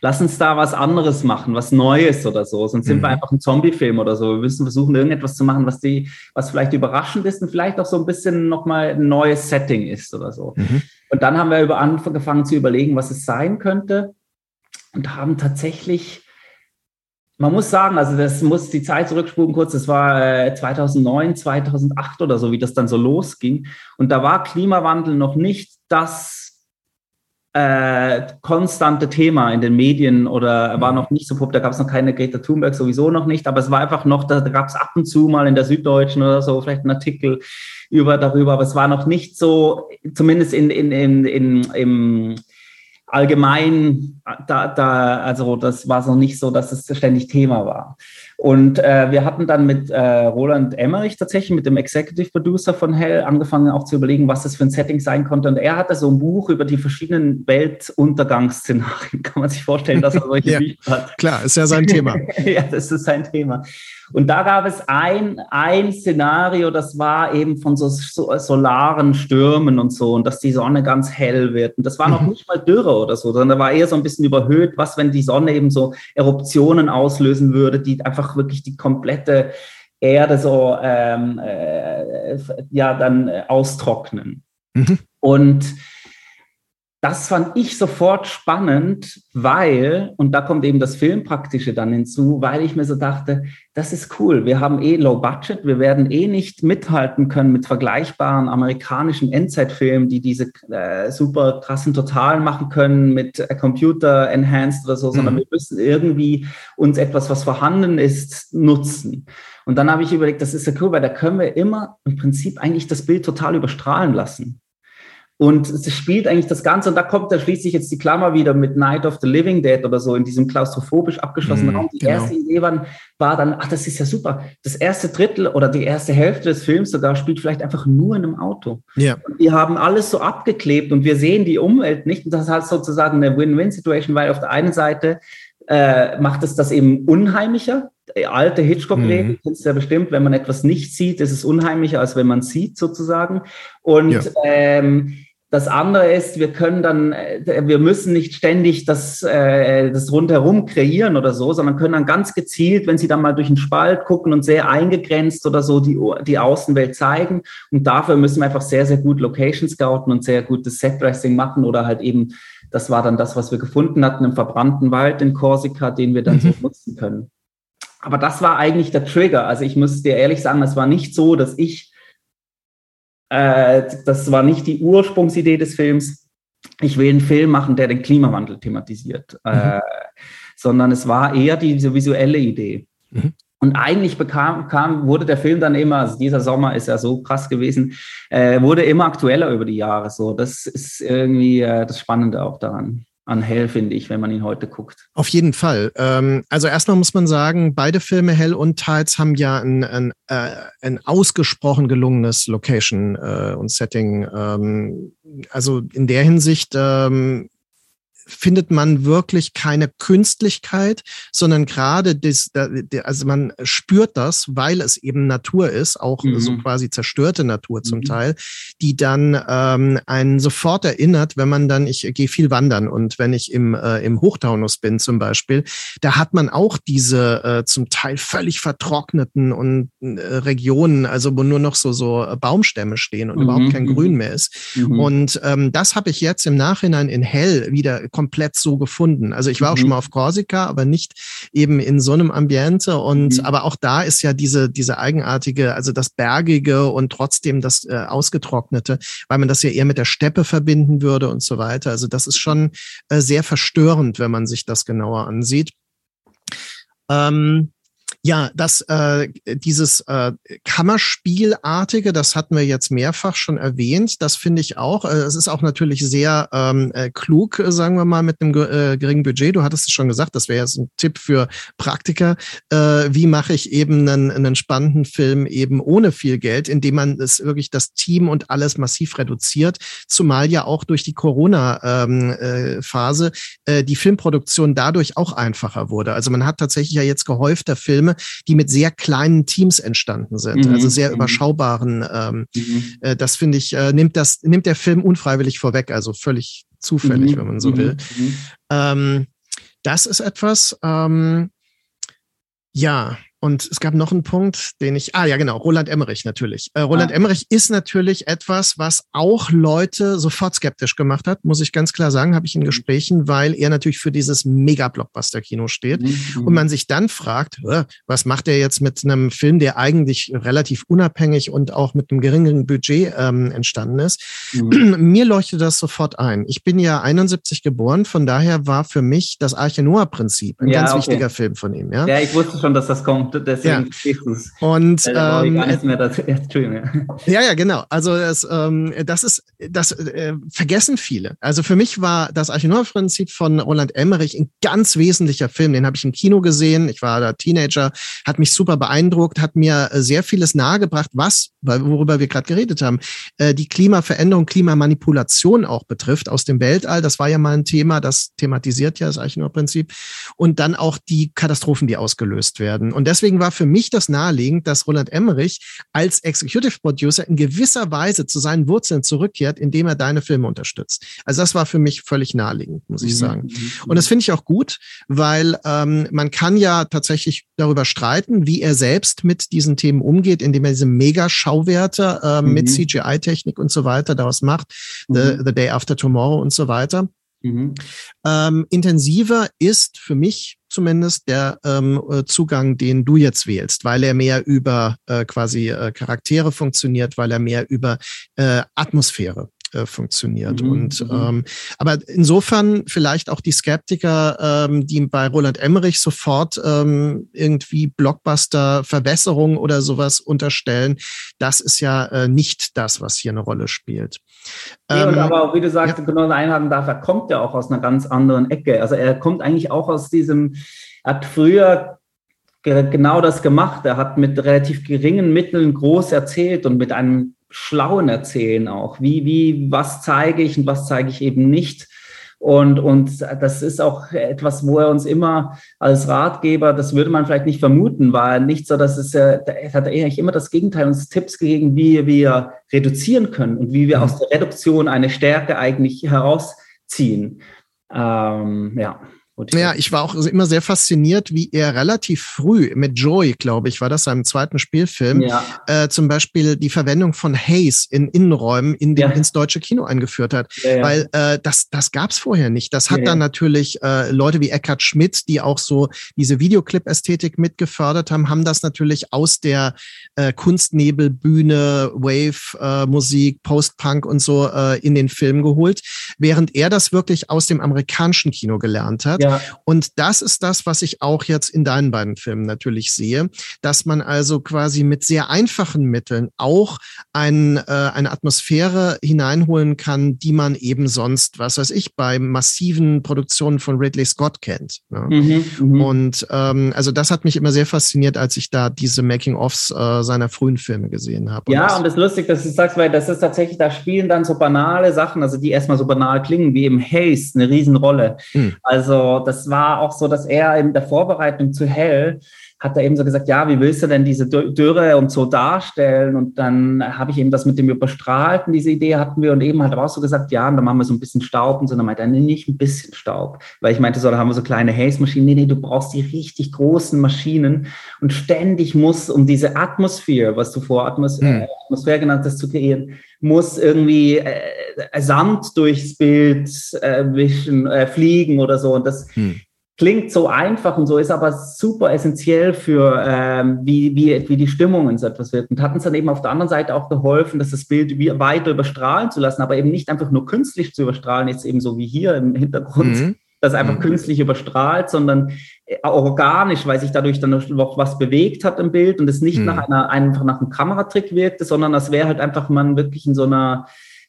lass uns da was anderes machen, was Neues oder so. Sonst sind mhm. wir einfach ein Zombie-Film oder so. Wir müssen versuchen, irgendetwas zu machen, was die, was vielleicht überraschend ist und vielleicht auch so ein bisschen nochmal ein neues Setting ist oder so. Mhm. Und dann haben wir über angefangen zu überlegen, was es sein könnte und haben tatsächlich man muss sagen, also das muss die Zeit zurückspulen kurz, das war 2009, äh, 2008 oder so, wie das dann so losging. Und da war Klimawandel noch nicht das äh, konstante Thema in den Medien oder war mhm. noch nicht so populär, da gab es noch keine Greta Thunberg, sowieso noch nicht, aber es war einfach noch, da, da gab es ab und zu mal in der Süddeutschen oder so vielleicht einen Artikel über darüber, aber es war noch nicht so, zumindest in, in, in, in im allgemein, da, da, also das war so nicht so, dass es ständig Thema war. Und äh, wir hatten dann mit äh, Roland Emmerich tatsächlich, mit dem Executive Producer von Hell, angefangen auch zu überlegen, was das für ein Setting sein konnte. Und er hatte so ein Buch über die verschiedenen Weltuntergangsszenarien. Kann man sich vorstellen, dass er solche ja, Bücher hat? Klar, ist ja sein Thema. ja, das ist sein Thema. Und da gab es ein, ein Szenario, das war eben von so, so solaren Stürmen und so und dass die Sonne ganz hell wird. Und das war noch mhm. nicht mal Dürre oder so, sondern da war eher so ein bisschen überhöht, was, wenn die Sonne eben so Eruptionen auslösen würde, die einfach wirklich die komplette Erde so ähm, äh, ja dann äh, austrocknen. Mhm. Und das fand ich sofort spannend, weil, und da kommt eben das Filmpraktische dann hinzu, weil ich mir so dachte, das ist cool, wir haben eh Low Budget, wir werden eh nicht mithalten können mit vergleichbaren amerikanischen Endzeitfilmen, die diese äh, super krassen Totalen machen können mit äh, Computer Enhanced oder so, mhm. sondern wir müssen irgendwie uns etwas, was vorhanden ist, nutzen. Und dann habe ich überlegt, das ist ja cool, weil da können wir immer im Prinzip eigentlich das Bild total überstrahlen lassen. Und es spielt eigentlich das Ganze, und da kommt da schließlich jetzt die Klammer wieder mit Night of the Living Dead oder so in diesem klaustrophobisch abgeschlossenen mm, Raum. Die genau. erste Idee war, war dann, ach, das ist ja super. Das erste Drittel oder die erste Hälfte des Films sogar spielt vielleicht einfach nur in einem Auto. Ja. Und wir haben alles so abgeklebt und wir sehen die Umwelt nicht. Und das ist halt sozusagen eine Win-Win-Situation, weil auf der einen Seite äh, macht es das eben unheimlicher. Alte Hitchcock-Regel mhm. kennst du ja bestimmt, wenn man etwas nicht sieht, ist es unheimlicher, als wenn man sieht, sozusagen. Und ja. ähm, das andere ist, wir können dann, äh, wir müssen nicht ständig das, äh, das rundherum kreieren oder so, sondern können dann ganz gezielt, wenn Sie dann mal durch den Spalt gucken und sehr eingegrenzt oder so die, die Außenwelt zeigen. Und dafür müssen wir einfach sehr, sehr gut Location scouten und sehr gutes Set-Dressing machen oder halt eben, das war dann das, was wir gefunden hatten im verbrannten Wald in Korsika, den wir dann mhm. so nutzen können. Aber das war eigentlich der Trigger. Also ich muss dir ehrlich sagen, es war nicht so, dass ich äh, das war nicht die Ursprungsidee des Films. Ich will einen Film machen, der den Klimawandel thematisiert, mhm. äh, sondern es war eher diese visuelle Idee. Mhm. Und eigentlich bekam, kam, wurde der Film dann immer, also dieser Sommer ist ja so krass gewesen, äh, wurde immer aktueller über die Jahre. So, das ist irgendwie äh, das Spannende auch daran an Hell, finde ich, wenn man ihn heute guckt. Auf jeden Fall. Ähm, also erstmal muss man sagen, beide Filme Hell und Tides haben ja ein, ein, äh, ein ausgesprochen gelungenes Location äh, und Setting. Ähm, also in der Hinsicht ähm, findet man wirklich keine Künstlichkeit, sondern gerade das, also man spürt das, weil es eben Natur ist, auch mhm. so quasi zerstörte Natur zum mhm. Teil, die dann ähm, einen sofort erinnert, wenn man dann, ich gehe viel wandern und wenn ich im, äh, im Hochtaunus bin zum Beispiel, da hat man auch diese äh, zum Teil völlig vertrockneten und äh, Regionen, also wo nur noch so, so Baumstämme stehen und mhm. überhaupt kein Grün mhm. mehr ist. Mhm. Und ähm, das habe ich jetzt im Nachhinein in Hell wieder komplett so gefunden. Also ich war auch schon mhm. mal auf Korsika, aber nicht eben in so einem Ambiente. Und mhm. aber auch da ist ja diese, diese eigenartige, also das Bergige und trotzdem das äh, Ausgetrocknete, weil man das ja eher mit der Steppe verbinden würde und so weiter. Also das ist schon äh, sehr verstörend, wenn man sich das genauer ansieht. Ähm, ja, das äh, dieses äh, Kammerspielartige, das hatten wir jetzt mehrfach schon erwähnt. Das finde ich auch. Äh, es ist auch natürlich sehr ähm, äh, klug, sagen wir mal, mit einem äh, geringen Budget. Du hattest es schon gesagt, das wäre jetzt ein Tipp für Praktiker. Äh, wie mache ich eben einen, einen spannenden Film eben ohne viel Geld, indem man es wirklich das Team und alles massiv reduziert, zumal ja auch durch die Corona-Phase ähm, äh, äh, die Filmproduktion dadurch auch einfacher wurde. Also man hat tatsächlich ja jetzt gehäufter Filme, die mit sehr kleinen Teams entstanden sind, mhm. also sehr mhm. überschaubaren. Ähm, mhm. äh, das finde ich, äh, nimmt das, nimmt der Film unfreiwillig vorweg, also völlig zufällig, mhm. wenn man so will. Mhm. Ähm, das ist etwas, ähm, ja, und es gab noch einen Punkt, den ich, ah ja genau, Roland Emmerich natürlich. Äh, Roland ah. Emmerich ist natürlich etwas, was auch Leute sofort skeptisch gemacht hat, muss ich ganz klar sagen, habe ich in mhm. Gesprächen, weil er natürlich für dieses Mega-Blockbuster-Kino steht. Mhm. Und man sich dann fragt, was macht er jetzt mit einem Film, der eigentlich relativ unabhängig und auch mit einem geringeren Budget ähm, entstanden ist. Mhm. Mir leuchtet das sofort ein. Ich bin ja 71 geboren, von daher war für mich das Arche Noah-Prinzip ein ja, ganz okay. wichtiger Film von ihm. Ja? ja, ich wusste schon, dass das kommt deswegen ja. Und ähm, ja, ja, genau. Also das, ähm, das ist, das äh, vergessen viele. Also für mich war das Archinoa-Prinzip von Roland Emmerich ein ganz wesentlicher Film. Den habe ich im Kino gesehen. Ich war da Teenager, hat mich super beeindruckt, hat mir äh, sehr vieles nahegebracht, was, worüber wir gerade geredet haben, äh, die Klimaveränderung, Klimamanipulation auch betrifft aus dem Weltall. Das war ja mal ein Thema, das thematisiert ja das Archinoa-Prinzip. Und dann auch die Katastrophen, die ausgelöst werden. Und deswegen deswegen war für mich das naheliegend, dass Roland Emmerich als Executive Producer in gewisser Weise zu seinen Wurzeln zurückkehrt, indem er deine Filme unterstützt. Also das war für mich völlig naheliegend, muss ich mhm, sagen. Mhm, Und das finde ich auch gut, weil ähm, man kann ja tatsächlich darüber streiten, wie er selbst mit diesen Themen umgeht, indem er diese Mega-Schauwerte äh, mhm. mit CGI-Technik und so weiter daraus macht, mhm. the, the Day After Tomorrow und so weiter. Mhm. Ähm, intensiver ist für mich zumindest der ähm, äh, Zugang, den du jetzt wählst, weil er mehr über äh, quasi äh, Charaktere funktioniert, weil er mehr über äh, Atmosphäre äh, funktioniert. Mhm, und mhm. ähm, aber insofern vielleicht auch die Skeptiker, ähm, die bei Roland Emmerich sofort ähm, irgendwie Blockbuster-Verbesserung oder sowas unterstellen, das ist ja äh, nicht das, was hier eine Rolle spielt. Nee, ähm, aber auch, wie du sagst, ja. genau einhaken darf, er kommt ja auch aus einer ganz anderen Ecke. Also er kommt eigentlich auch aus diesem, er hat früher genau das gemacht. Er hat mit relativ geringen Mitteln groß erzählt und mit einem schlauen Erzählen auch. Wie, wie, was zeige ich und was zeige ich eben nicht. Und, und das ist auch etwas, wo er uns immer als Ratgeber, das würde man vielleicht nicht vermuten, war nicht so, dass es, er hat eigentlich immer das Gegenteil, uns Tipps gegeben, wie wir reduzieren können und wie wir mhm. aus der Reduktion eine Stärke eigentlich herausziehen. Ähm, ja. Ja, ich war auch immer sehr fasziniert, wie er relativ früh mit Joy, glaube ich, war das seinem zweiten Spielfilm, ja. äh, zum Beispiel die Verwendung von Haze in Innenräumen in den, ja. ins deutsche Kino eingeführt hat. Ja, Weil äh, das, das gab es vorher nicht. Das hat dann natürlich äh, Leute wie Eckhard Schmidt, die auch so diese Videoclip-Ästhetik mitgefördert haben, haben das natürlich aus der äh, Kunstnebelbühne, Wave-Musik, äh, Post-Punk und so äh, in den Film geholt, während er das wirklich aus dem amerikanischen Kino gelernt hat. Ja. Und das ist das, was ich auch jetzt in deinen beiden Filmen natürlich sehe, dass man also quasi mit sehr einfachen Mitteln auch ein, äh, eine Atmosphäre hineinholen kann, die man eben sonst, was weiß ich, bei massiven Produktionen von Ridley Scott kennt. Ne? Mhm, mhm. und ähm, also das hat mich immer sehr fasziniert, als ich da diese Making-ofs äh, seiner frühen Filme gesehen habe. Ja, und, und das ist lustig, dass du sagst, weil das ist tatsächlich, da spielen dann so banale Sachen, also die erstmal so banal klingen, wie eben Haste, eine Riesenrolle. Mhm. Also das war auch so, dass er in der Vorbereitung zu Hell hat er eben so gesagt, ja, wie willst du denn diese Dürre und so darstellen? Und dann habe ich eben das mit dem Überstrahlten, diese Idee hatten wir und eben hat er auch so gesagt, ja, und dann machen wir so ein bisschen Staub und so. dann meinte er, nee, nicht ein bisschen Staub. Weil ich meinte, so, da haben wir so kleine Haze-Maschinen. Nee, nee, du brauchst die richtig großen Maschinen und ständig muss, um diese Atmosphäre, was du vor Atmos hm. äh, Atmosphäre genannt hast, zu kreieren, muss irgendwie äh, Sand durchs Bild äh, wischen, äh, fliegen oder so. Und das, hm klingt so einfach und so, ist aber super essentiell für, ähm, wie, wie, wie die Stimmung in so etwas wird. Und hat uns dann eben auf der anderen Seite auch geholfen, dass das Bild weiter überstrahlen zu lassen, aber eben nicht einfach nur künstlich zu überstrahlen, jetzt eben so wie hier im Hintergrund, mhm. das einfach mhm. künstlich überstrahlt, sondern äh, organisch, weil sich dadurch dann noch was bewegt hat im Bild und es nicht mhm. nach einer, einfach nach einem Kameratrick wirkte, sondern das wäre halt einfach man wirklich in so einer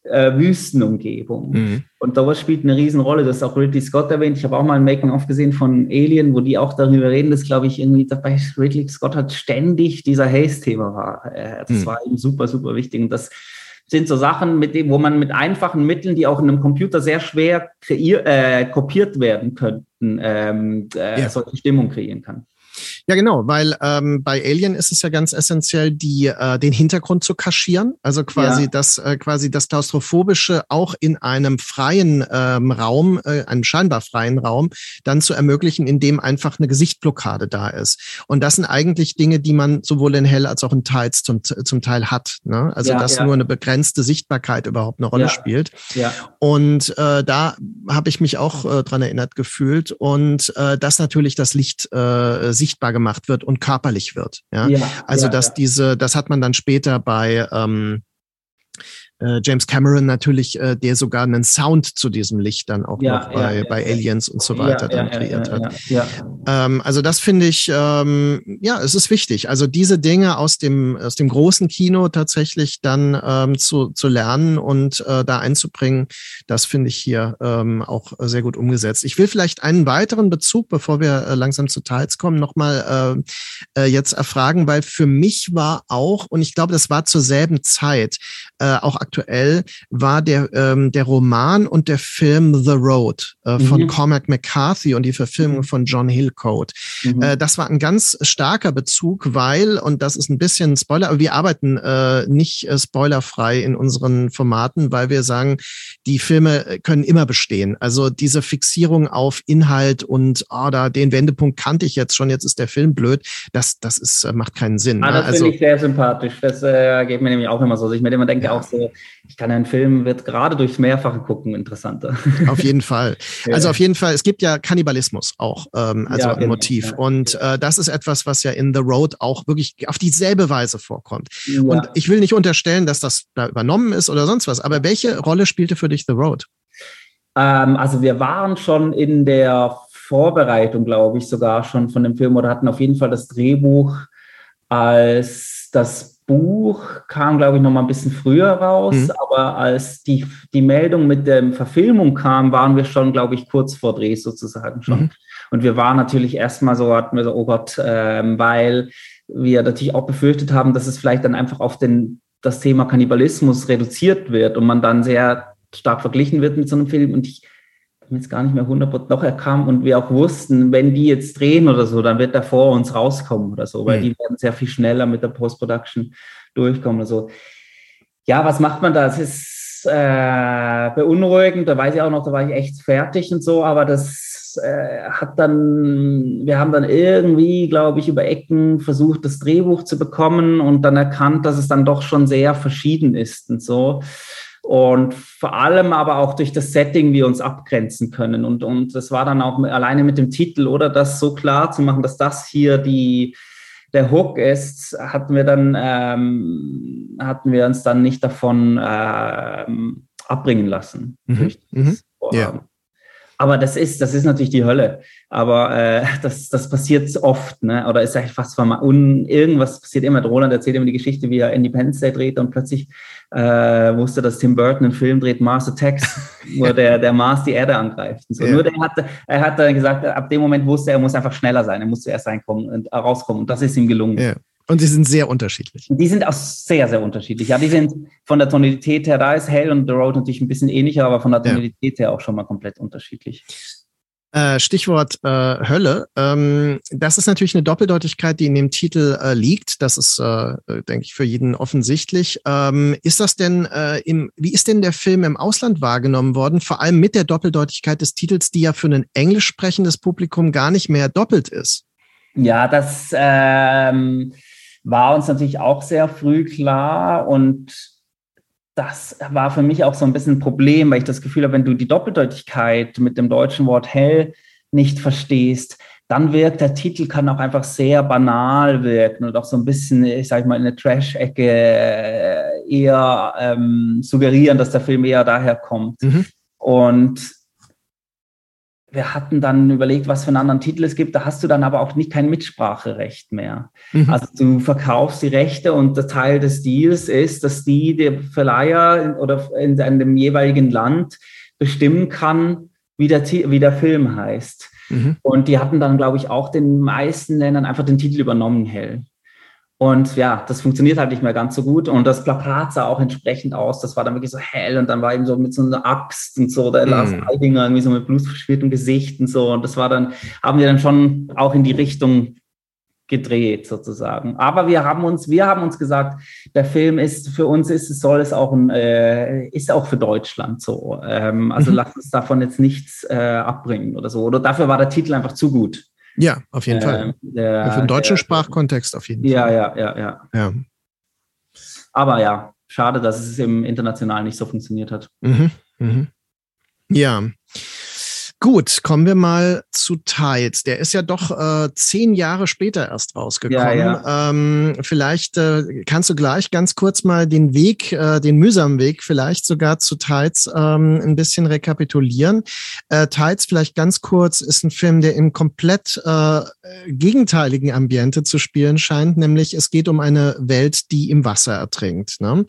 äh, Wüstenumgebung. Mhm. Und sowas spielt eine Riesenrolle. Das ist auch Ridley Scott erwähnt. Ich habe auch mal ein Making-of gesehen von Alien, wo die auch darüber reden, dass, glaube ich, irgendwie dabei Ridley Scott hat ständig dieser Haze-Thema war. Äh, das mhm. war ihm super, super wichtig. Und das sind so Sachen, mit dem, wo man mit einfachen Mitteln, die auch in einem Computer sehr schwer kreier, äh, kopiert werden könnten, ähm, äh, ja. solche Stimmung kreieren kann. Ja, genau, weil ähm, bei Alien ist es ja ganz essentiell, die, äh, den Hintergrund zu kaschieren. Also quasi ja. das, äh, quasi das Klaustrophobische auch in einem freien ähm, Raum, äh, einem scheinbar freien Raum, dann zu ermöglichen, indem einfach eine Gesichtblockade da ist. Und das sind eigentlich Dinge, die man sowohl in Hell als auch in Tides zum, zum Teil hat. Ne? Also ja, dass ja. nur eine begrenzte Sichtbarkeit überhaupt eine Rolle spielt. Ja. Und äh, da habe ich mich auch äh, dran erinnert gefühlt. Und äh, dass natürlich das Licht äh, sichtbar gemacht wird und körperlich wird. Ja, ja also dass diese, das hat man dann später bei ähm, äh, James Cameron natürlich, äh, der sogar einen Sound zu diesem Licht dann auch ja, noch bei, ja, bei Aliens und so weiter dann kreiert hat. Ähm, also das finde ich, ähm, ja, es ist wichtig. Also diese Dinge aus dem, aus dem großen Kino tatsächlich dann ähm, zu, zu lernen und äh, da einzubringen, das finde ich hier ähm, auch sehr gut umgesetzt. Ich will vielleicht einen weiteren Bezug, bevor wir äh, langsam zu Teils kommen, nochmal äh, äh, jetzt erfragen, weil für mich war auch, und ich glaube, das war zur selben Zeit, äh, auch aktuell, war der, ähm, der Roman und der Film The Road äh, von mhm. Cormac McCarthy und die Verfilmung mhm. von John Hillcoat. Mhm. Äh, das war ein ganz starker Bezug, weil, und das ist ein bisschen Spoiler, aber wir arbeiten äh, nicht äh, spoilerfrei in unseren Formaten, weil wir sagen, die Filme können immer bestehen. Also diese Fixierung auf Inhalt und oh, da den Wendepunkt kannte ich jetzt schon, jetzt ist der Film blöd, das, das ist, äh, macht keinen Sinn. Ah, ne? das also, finde ich sehr sympathisch. Das äh, geht mir nämlich auch immer so. Ich mir immer denke ja. auch so, ich kann einen Film, wird gerade durchs Mehrfache gucken, interessanter. Auf jeden Fall. Also auf jeden Fall, es gibt ja Kannibalismus auch, ähm, also ja, ein genau, Motiv. Ja. Und äh, das ist etwas, was ja in The Road auch wirklich auf dieselbe Weise vorkommt. Ja. Und ich will nicht unterstellen, dass das da übernommen ist oder sonst was, aber welche Rolle spielte für dich The Road? Ähm, also wir waren schon in der Vorbereitung, glaube ich, sogar schon von dem Film oder hatten auf jeden Fall das Drehbuch als das Buch kam, glaube ich, noch mal ein bisschen früher raus, mhm. aber als die, die Meldung mit der Verfilmung kam, waren wir schon, glaube ich, kurz vor Dreh sozusagen schon. Mhm. Und wir waren natürlich erstmal so, hatten wir so, oh Gott, ähm, weil wir natürlich auch befürchtet haben, dass es vielleicht dann einfach auf den, das Thema Kannibalismus reduziert wird und man dann sehr stark verglichen wird mit so einem Film. Und ich bin jetzt gar nicht mehr 100% noch er kam und wir auch wussten, wenn die jetzt drehen oder so, dann wird er vor uns rauskommen oder so, weil mhm. die werden sehr viel schneller mit der Post-Production durchkommen oder so. Ja, was macht man da? Es ist äh, beunruhigend, da weiß ich auch noch, da war ich echt fertig und so, aber das äh, hat dann, wir haben dann irgendwie, glaube ich, über Ecken versucht, das Drehbuch zu bekommen und dann erkannt, dass es dann doch schon sehr verschieden ist und so und vor allem aber auch durch das Setting wir uns abgrenzen können. Und, und das war dann auch alleine mit dem Titel, oder das so klar zu machen, dass das hier die, der Hook ist, hatten wir dann, ähm, hatten wir uns dann nicht davon ähm, abbringen lassen. Mhm. mhm. Ja. Aber das ist, das ist natürlich die Hölle. Aber äh, das, das passiert oft, ne? Oder ist eigentlich fast un, irgendwas passiert immer. Roland erzählt immer die Geschichte, wie er Independence Day dreht und plötzlich äh, wusste, dass Tim Burton einen Film dreht, Mars Attacks, wo der, der Mars die Erde angreift. So. Ja. Nur der hatte, er hat dann gesagt, ab dem Moment wusste er, er muss einfach schneller sein, er muss zuerst reinkommen und rauskommen. Und das ist ihm gelungen. Ja. Und sie sind sehr unterschiedlich. Die sind auch sehr, sehr unterschiedlich. Ja, die sind von der Tonalität her, da ist Hell und The Road natürlich ein bisschen ähnlicher, aber von der Tonalität ja. her auch schon mal komplett unterschiedlich. Äh, Stichwort äh, Hölle. Ähm, das ist natürlich eine Doppeldeutigkeit, die in dem Titel äh, liegt. Das ist, äh, denke ich, für jeden offensichtlich. Ähm, ist das denn äh, im, wie ist denn der Film im Ausland wahrgenommen worden? Vor allem mit der Doppeldeutigkeit des Titels, die ja für ein englisch sprechendes Publikum gar nicht mehr doppelt ist. Ja, das ähm, war uns natürlich auch sehr früh klar und das war für mich auch so ein bisschen ein Problem, weil ich das Gefühl habe, wenn du die Doppeldeutigkeit mit dem deutschen Wort hell nicht verstehst, dann wirkt der Titel kann auch einfach sehr banal wirken und auch so ein bisschen, ich sage mal, in der Trash-Ecke äh, eher ähm, suggerieren, dass der Film eher daher kommt. Mhm. Und wir hatten dann überlegt, was für einen anderen Titel es gibt. Da hast du dann aber auch nicht kein Mitspracherecht mehr. Mhm. Also du verkaufst die Rechte und der Teil des Deals ist, dass die der Verleiher oder in, in dem jeweiligen Land bestimmen kann, wie der, wie der Film heißt. Mhm. Und die hatten dann, glaube ich, auch den meisten Ländern einfach den Titel übernommen, Hell. Und ja, das funktioniert halt nicht mehr ganz so gut. Und das Plakat sah auch entsprechend aus. Das war dann wirklich so hell und dann war eben so mit so einer Axt und so, der mm. Lars Eidinger irgendwie so mit blutverschmiertem Gesicht und so. Und das war dann, haben wir dann schon auch in die Richtung gedreht sozusagen. Aber wir haben uns, wir haben uns gesagt, der Film ist für uns ist es soll es auch ein, äh, ist auch für Deutschland so. Ähm, also mhm. lass uns davon jetzt nichts äh, abbringen oder so. Oder dafür war der Titel einfach zu gut. Ja, auf jeden äh, Fall. Der, Für den deutschen der, Sprachkontext auf jeden ja, Fall. Ja, ja, ja, ja. Aber ja, schade, dass es im Internationalen nicht so funktioniert hat. Mhm, mhm. Ja. Gut, kommen wir mal zu Tides. Der ist ja doch äh, zehn Jahre später erst rausgekommen. Ja, ja. Ähm, vielleicht äh, kannst du gleich ganz kurz mal den Weg, äh, den mühsamen Weg vielleicht sogar zu Tides ähm, ein bisschen rekapitulieren. Äh, Tides vielleicht ganz kurz ist ein Film, der in komplett äh, gegenteiligen Ambiente zu spielen scheint, nämlich es geht um eine Welt, die im Wasser ertrinkt. Ne?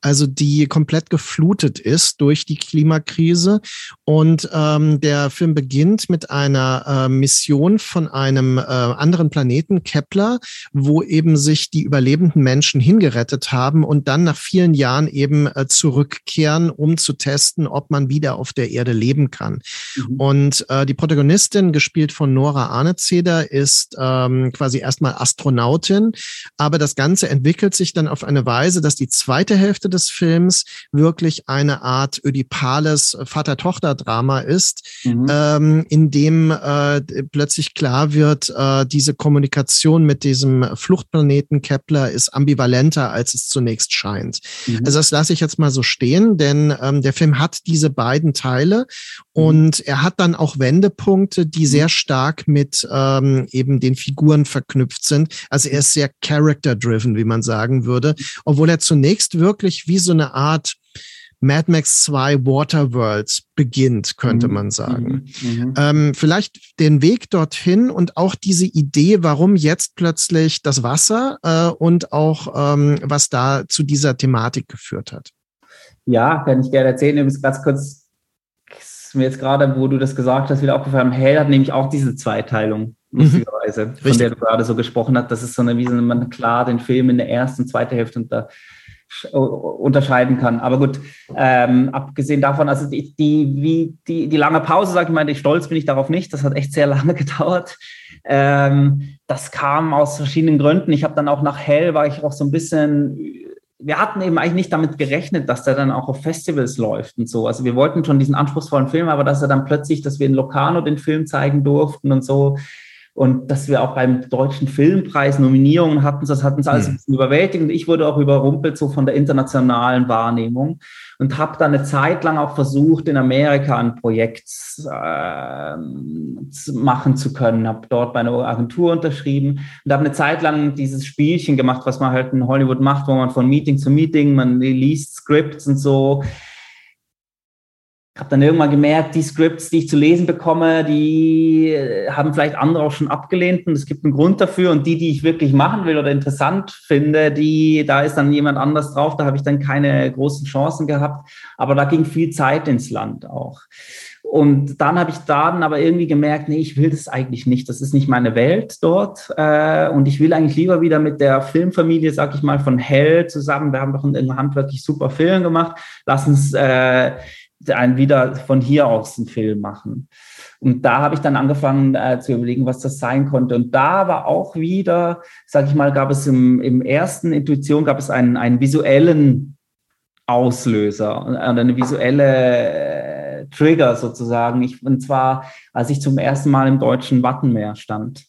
Also die komplett geflutet ist durch die Klimakrise und ähm, der Film beginnt mit einer äh, Mission von einem äh, anderen Planeten, Kepler, wo eben sich die überlebenden Menschen hingerettet haben und dann nach vielen Jahren eben äh, zurückkehren, um zu testen, ob man wieder auf der Erde leben kann. Mhm. Und äh, die Protagonistin, gespielt von Nora Arnezeder, ist ähm, quasi erstmal Astronautin, aber das Ganze entwickelt sich dann auf eine Weise, dass die zweite Hälfte des Films wirklich eine Art ödipales Vater-Tochter-Drama ist, mhm mhm. ähm, in dem äh, plötzlich klar wird, äh, diese Kommunikation mit diesem Fluchtplaneten Kepler ist ambivalenter, als es zunächst scheint. Mhm. Also das lasse ich jetzt mal so stehen, denn ähm, der Film hat diese beiden Teile mhm. und er hat dann auch Wendepunkte, die mhm. sehr stark mit ähm, eben den Figuren verknüpft sind. Also er ist sehr character-driven, wie man sagen würde, obwohl er zunächst wirklich wie so eine Art Mad Max 2 Waterworlds beginnt, könnte mhm. man sagen. Mhm. mhm. Ähm, vielleicht den Weg dorthin und auch diese Idee, warum jetzt plötzlich das Wasser äh, und auch ähm, was da zu dieser Thematik geführt hat. Ja, kann ich gerne erzählen. Übrigens ganz kurz, ist mir jetzt gerade, wo du das gesagt hast, wieder aufgefallen, Hell hat nämlich auch diese Zweiteilung, mhm. lustigerweise, mhm. von der du gerade so gesprochen hast. Das ist so eine, wie so man klar den Film in der ersten und zweiten Hälfte und da unterscheiden kann. Aber gut, ähm, abgesehen davon, also die, die, wie, die, die lange Pause, sag ich mal, stolz bin ich darauf nicht. Das hat echt sehr lange gedauert. Ähm, das kam aus verschiedenen Gründen. Ich habe dann auch nach Hell, war ich auch so ein bisschen, wir hatten eben eigentlich nicht damit gerechnet, dass der dann auch auf Festivals läuft und so. Also wir wollten schon diesen anspruchsvollen Film, aber dass er dann plötzlich, dass wir in Locarno den Film zeigen durften und so, und dass wir auch beim Deutschen Filmpreis Nominierungen hatten, das hat uns alles mhm. ein bisschen überwältigend. Ich wurde auch überrumpelt so von der internationalen Wahrnehmung und habe dann eine Zeit lang auch versucht, in Amerika ein Projekt äh, machen zu können. Habe dort bei einer Agentur unterschrieben und habe eine Zeit lang dieses Spielchen gemacht, was man halt in Hollywood macht, wo man von Meeting zu Meeting, man liest Scripts und so habe dann irgendwann gemerkt, die Scripts, die ich zu lesen bekomme, die äh, haben vielleicht andere auch schon abgelehnt und es gibt einen Grund dafür und die, die ich wirklich machen will oder interessant finde, die, da ist dann jemand anders drauf, da habe ich dann keine großen Chancen gehabt, aber da ging viel Zeit ins Land auch. Und dann habe ich dann aber irgendwie gemerkt, nee, ich will das eigentlich nicht. Das ist nicht meine Welt dort. Äh, und ich will eigentlich lieber wieder mit der Filmfamilie, sag ich mal, von Hell zusammen. Wir haben doch einen handwerklich super Film gemacht. Lass uns äh, ein wieder von hier aus einen Film machen. Und da habe ich dann angefangen äh, zu überlegen, was das sein konnte. Und da war auch wieder, sage ich mal, gab es im, im ersten Intuition gab es einen, einen visuellen Auslöser und eine visuelle äh, Trigger sozusagen. Ich, und zwar, als ich zum ersten Mal im deutschen Wattenmeer stand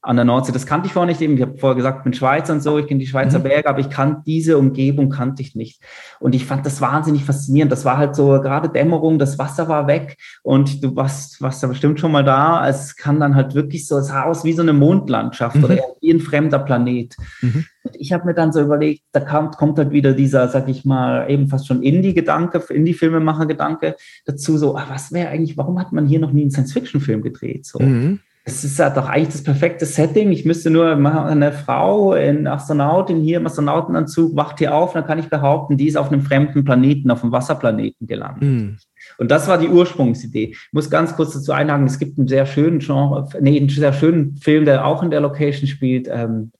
an der Nordsee. Das kannte ich vorher nicht eben. Ich habe vorher gesagt, ich bin Schweizer und so, ich kenne die Schweizer mhm. Berge, aber ich kannte diese Umgebung kannte ich nicht. Und ich fand das wahnsinnig faszinierend. Das war halt so gerade Dämmerung, das Wasser war weg und du warst, warst da bestimmt schon mal da. Es kann dann halt wirklich so, es sah aus wie so eine Mondlandschaft mhm. oder wie ein fremder Planet. Mhm. Und ich habe mir dann so überlegt, da kommt, kommt halt wieder dieser, sag ich mal, eben fast schon Indie-Gedanke, Indie-Filmemacher-Gedanke dazu, so, ach, was wäre eigentlich, warum hat man hier noch nie einen Science-Fiction-Film gedreht? So. Mhm es ist ja doch eigentlich das perfekte Setting. Ich müsste nur eine Frau in Astronautin hier im Astronautenanzug wacht hier auf, dann kann ich behaupten, die ist auf einem fremden Planeten, auf einem Wasserplaneten gelandet. Mm. Und das war die Ursprungsidee. Ich muss ganz kurz dazu einhaken, es gibt einen sehr schönen Genre, nee, einen sehr schönen Film, der auch in der Location spielt. Ähm,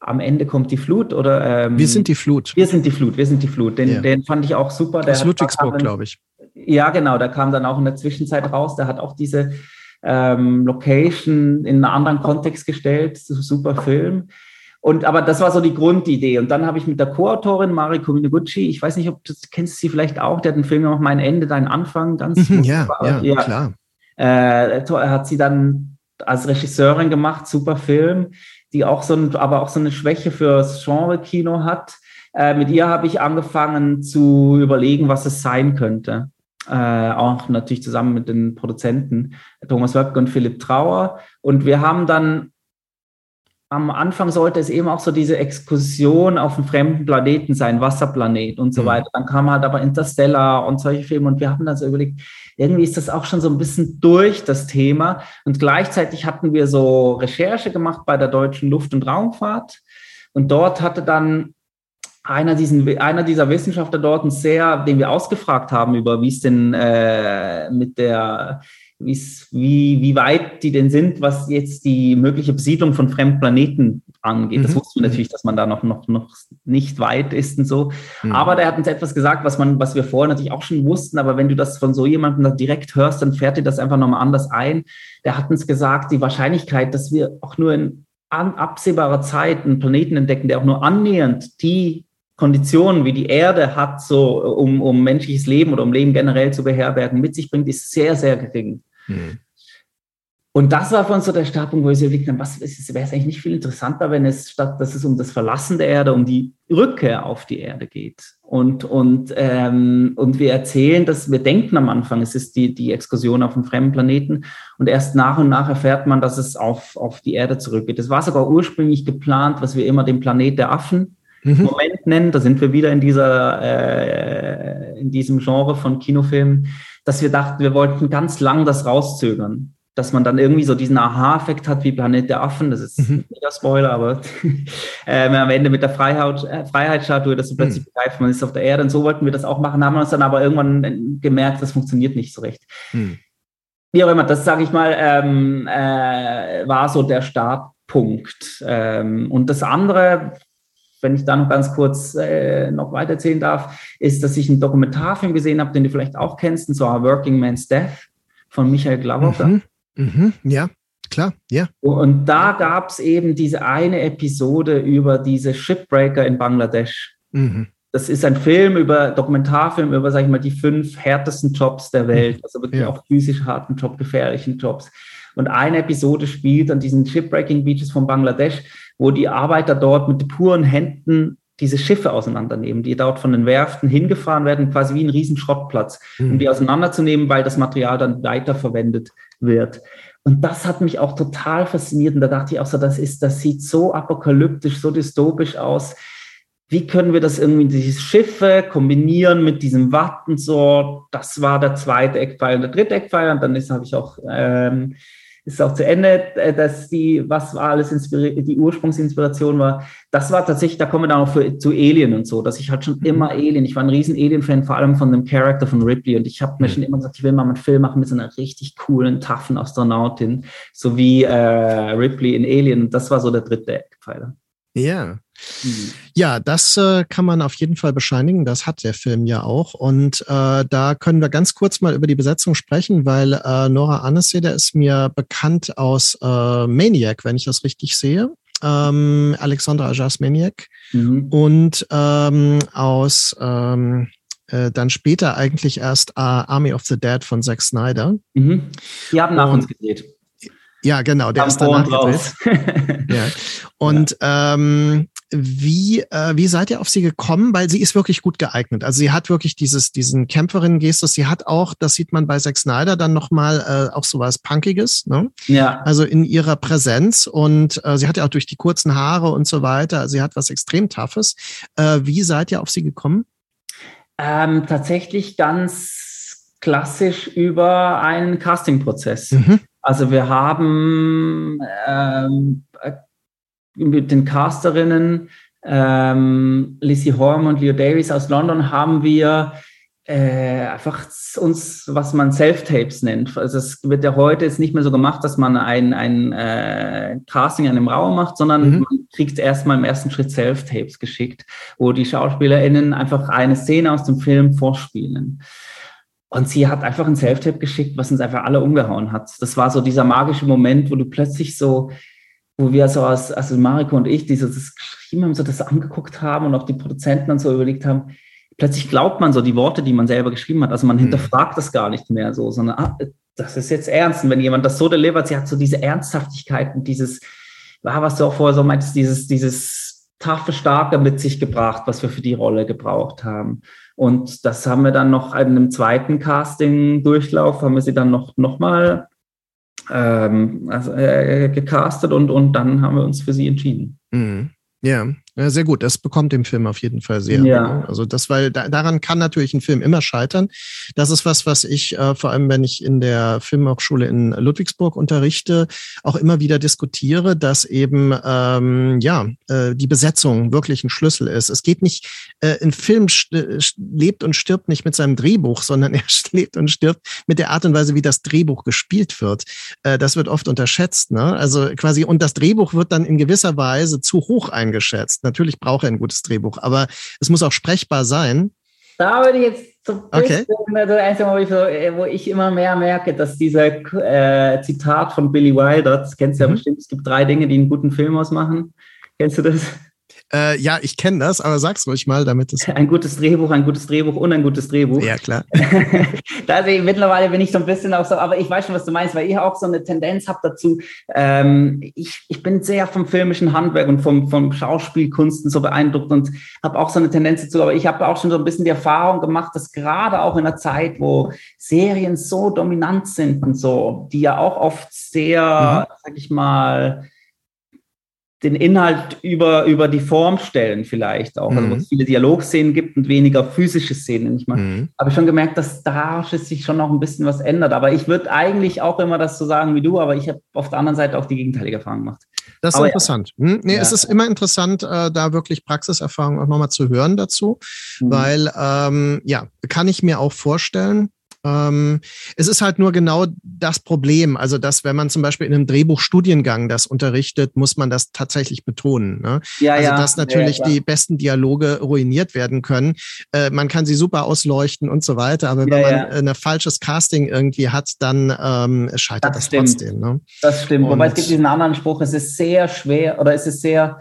am Ende kommt die Flut oder ähm, Wir sind die Flut. Wir sind die Flut, wir sind die Flut. Den, ja. den fand ich auch super. Der Aus Ludwigsburg, glaube ich. Ja, genau, der kam dann auch in der Zwischenzeit raus. Der hat auch diese ähm, Location in einen anderen Kontext gestellt. Super Film. Und aber das war so die Grundidee. Und dann habe ich mit der Co-Autorin Mariko Minaguchi, ich weiß nicht, ob du kennst sie vielleicht auch, der hat den Film gemacht, Mein Ende, dein Anfang, ganz mhm, ja, ja, ja, klar. Äh, hat sie dann als Regisseurin gemacht, super Film, die auch so ein, aber auch so eine Schwäche fürs Genre-Kino hat. Äh, mit ihr habe ich angefangen zu überlegen, was es sein könnte äh, auch natürlich zusammen mit den Produzenten Thomas Wöpke und Philipp Trauer. Und wir haben dann am Anfang sollte es eben auch so diese Exkursion auf einen fremden Planeten sein, Wasserplanet und so mhm. weiter. Dann kam halt aber Interstellar und solche Filme und wir haben dann so überlegt, irgendwie ist das auch schon so ein bisschen durch das Thema. Und gleichzeitig hatten wir so Recherche gemacht bei der Deutschen Luft- und Raumfahrt. Und dort hatte dann einer, diesen, einer dieser Wissenschaftler dort, sehr, den wir ausgefragt haben über, wie es denn äh, mit der, wie, wie weit die denn sind, was jetzt die mögliche Besiedlung von fremden Planeten angeht. Mhm. Das wussten wir natürlich, dass man da noch, noch, noch nicht weit ist und so. Mhm. Aber der hat uns etwas gesagt, was man, was wir vorher natürlich auch schon wussten, aber wenn du das von so jemandem direkt hörst, dann fährt dir das einfach nochmal anders ein. Der hat uns gesagt, die Wahrscheinlichkeit, dass wir auch nur in an absehbarer Zeit einen Planeten entdecken, der auch nur annähernd die Konditionen, wie die Erde hat, so um, um menschliches Leben oder um Leben generell zu beherbergen, mit sich bringt, ist sehr, sehr gering. Mhm. Und das war für uns so der Startpunkt, wo wir so überlegt haben, was wäre es eigentlich nicht viel interessanter, wenn es statt, dass es um das Verlassen der Erde, um die Rückkehr auf die Erde geht. Und, und, ähm, und wir erzählen, dass wir denken am Anfang, es ist die, die Exkursion auf einem fremden Planeten. Und erst nach und nach erfährt man, dass es auf, auf die Erde zurückgeht. Das war sogar ursprünglich geplant, was wir immer den Planet der Affen mhm. Moment nennen. Da sind wir wieder in dieser, äh, in diesem Genre von Kinofilmen, dass wir dachten, wir wollten ganz lang das rauszögern dass man dann irgendwie so diesen Aha-Effekt hat wie Planet der Affen. Das ist mhm. mega Spoiler, aber äh, am Ende mit der Freiheit, äh, Freiheitsstatue, dass du plötzlich mhm. begreifst, man ist auf der Erde. Und so wollten wir das auch machen, haben wir uns dann aber irgendwann gemerkt, das funktioniert nicht so recht. Mhm. Wie auch immer, das sage ich mal, ähm, äh, war so der Startpunkt. Ähm, und das andere, wenn ich da noch ganz kurz äh, noch weiter erzählen darf, ist, dass ich einen Dokumentarfilm gesehen habe, den du vielleicht auch kennst, und zwar Working Man's Death von Michael Glawocker. Mhm. Mhm, ja, klar, ja. Und da gab es eben diese eine Episode über diese Shipbreaker in Bangladesch. Mhm. Das ist ein Film über, Dokumentarfilm über, sag ich mal, die fünf härtesten Jobs der Welt, mhm. also wirklich ja. auch physisch harten Job, gefährlichen Jobs. Und eine Episode spielt an diesen Shipbreaking Beaches von Bangladesch, wo die Arbeiter dort mit puren Händen diese Schiffe auseinandernehmen, die dort von den Werften hingefahren werden, quasi wie ein riesen Schrottplatz, mhm. um die auseinanderzunehmen, weil das Material dann weiterverwendet wird. Und das hat mich auch total fasziniert. Und da dachte ich auch so, das ist, das sieht so apokalyptisch, so dystopisch aus. Wie können wir das irgendwie, diese Schiffe kombinieren mit diesem Watt und so? Das war der zweite Eckpfeiler. Und der dritte Eckpfeiler, und dann habe ich auch ähm, ist auch zu Ende, äh, dass die, was war alles die Ursprungsinspiration war. Das war tatsächlich, da kommen wir dann auch für, zu Alien und so, dass ich halt schon mhm. immer Alien, ich war ein riesen Alien-Fan, vor allem von dem Charakter von Ripley und ich habe mir mhm. schon immer gesagt, ich will mal einen Film machen mit so einer richtig coolen, toughen Astronautin, so wie äh, Ripley in Alien. Und das war so der dritte Eckpfeiler. Ja. Ja, das äh, kann man auf jeden Fall bescheinigen. Das hat der Film ja auch. Und äh, da können wir ganz kurz mal über die Besetzung sprechen, weil äh, Nora Anessy, der ist mir bekannt aus äh, Maniac, wenn ich das richtig sehe. Ähm, Alexandra Ajas Maniac. Mhm. Und ähm, aus ähm, äh, dann später eigentlich erst äh, Army of the Dead von Zack Snyder. Mhm. Die haben nach Und, uns gedreht. Ja, genau, der ist danach gedreht. ja. Und ja. Ähm, wie, äh, wie seid ihr auf sie gekommen? Weil sie ist wirklich gut geeignet. Also sie hat wirklich dieses, diesen Kämpferinnen-Gestus. Sie hat auch, das sieht man bei Zack Snyder dann nochmal, äh, auch sowas Punkiges, ne? Ja. Also in ihrer Präsenz und äh, sie hat ja auch durch die kurzen Haare und so weiter, also sie hat was extrem Toughes. Äh, wie seid ihr auf sie gekommen? Ähm, tatsächlich ganz klassisch über einen Casting-Prozess. Mhm. Also wir haben ähm, mit den Casterinnen ähm, Lizzie Horm und Leo Davies aus London haben wir äh, einfach uns, was man Self-Tapes nennt. Also es wird ja heute jetzt nicht mehr so gemacht, dass man ein, ein äh, Casting in einem Raum macht, sondern mhm. man kriegt erstmal im ersten Schritt Self-Tapes geschickt, wo die SchauspielerInnen einfach eine Szene aus dem Film vorspielen. Und sie hat einfach ein Self-Tape geschickt, was uns einfach alle umgehauen hat. Das war so dieser magische Moment, wo du plötzlich so, wo wir so als, also Mariko und ich, die so das geschrieben haben, so das angeguckt haben und auch die Produzenten dann so überlegt haben, plötzlich glaubt man so die Worte, die man selber geschrieben hat. Also man mhm. hinterfragt das gar nicht mehr so, sondern ah, das ist jetzt ernst. Und wenn jemand das so delivert, sie hat so diese Ernsthaftigkeit und dieses, ah, was du auch vorher so meintest, dieses, dieses taffe Starke mit sich gebracht, was wir für die Rolle gebraucht haben. Und das haben wir dann noch in einem zweiten Casting-Durchlauf, haben wir sie dann noch, noch mal ähm, also, äh, gecastet und, und dann haben wir uns für sie entschieden. Mhm. Ja, ja, sehr gut. Das bekommt dem Film auf jeden Fall sehr. Ja. Also das, weil da, daran kann natürlich ein Film immer scheitern. Das ist was, was ich äh, vor allem, wenn ich in der Filmhochschule in Ludwigsburg unterrichte, auch immer wieder diskutiere, dass eben ähm, ja äh, die Besetzung wirklich ein Schlüssel ist. Es geht nicht, äh, ein Film äh, lebt und stirbt nicht mit seinem Drehbuch, sondern er lebt und stirbt mit der Art und Weise, wie das Drehbuch gespielt wird. Äh, das wird oft unterschätzt. Ne? Also quasi und das Drehbuch wird dann in gewisser Weise zu hoch eingeschätzt Natürlich braucht er ein gutes Drehbuch, aber es muss auch sprechbar sein. Da würde ich jetzt so ein bisschen, okay. das Einzige, wo ich, so, wo ich immer mehr merke, dass dieser äh, Zitat von Billy Wilder, das kennst du ja mhm. bestimmt, es gibt drei Dinge, die einen guten Film ausmachen. Kennst du das? Äh, ja, ich kenne das, aber sag's ruhig mal, damit es. Ein gutes Drehbuch, ein gutes Drehbuch und ein gutes Drehbuch. Ja, klar. da ich, mittlerweile bin ich so ein bisschen auch so, aber ich weiß schon, was du meinst, weil ich auch so eine Tendenz habe dazu. Ähm, ich, ich bin sehr vom filmischen Handwerk und vom, vom Schauspielkunsten so beeindruckt und habe auch so eine Tendenz dazu, aber ich habe auch schon so ein bisschen die Erfahrung gemacht, dass gerade auch in einer Zeit, wo Serien so dominant sind und so, die ja auch oft sehr, mhm. sag ich mal, den Inhalt über, über die Form stellen vielleicht auch. Mhm. Also wo es viele Dialogszenen gibt und weniger physische Szenen. Ich mal, mhm. habe schon gemerkt, dass da sich schon noch ein bisschen was ändert. Aber ich würde eigentlich auch immer das so sagen wie du, aber ich habe auf der anderen Seite auch die gegenteilige Erfahrung gemacht. Das ist aber interessant. Ja. Hm? Nee, ja. es ist immer interessant, äh, da wirklich Praxiserfahrung auch nochmal zu hören dazu, mhm. weil ähm, ja, kann ich mir auch vorstellen, ähm, es ist halt nur genau das Problem. Also, dass wenn man zum Beispiel in einem Drehbuchstudiengang das unterrichtet, muss man das tatsächlich betonen. Ne? Ja, also, ja. dass natürlich ja, die besten Dialoge ruiniert werden können. Äh, man kann sie super ausleuchten und so weiter, aber wenn man ein falsches Casting irgendwie hat, dann ähm, scheitert das, das trotzdem. Ne? Das stimmt. Und Wobei es gibt diesen anderen Spruch, es ist sehr schwer oder es ist sehr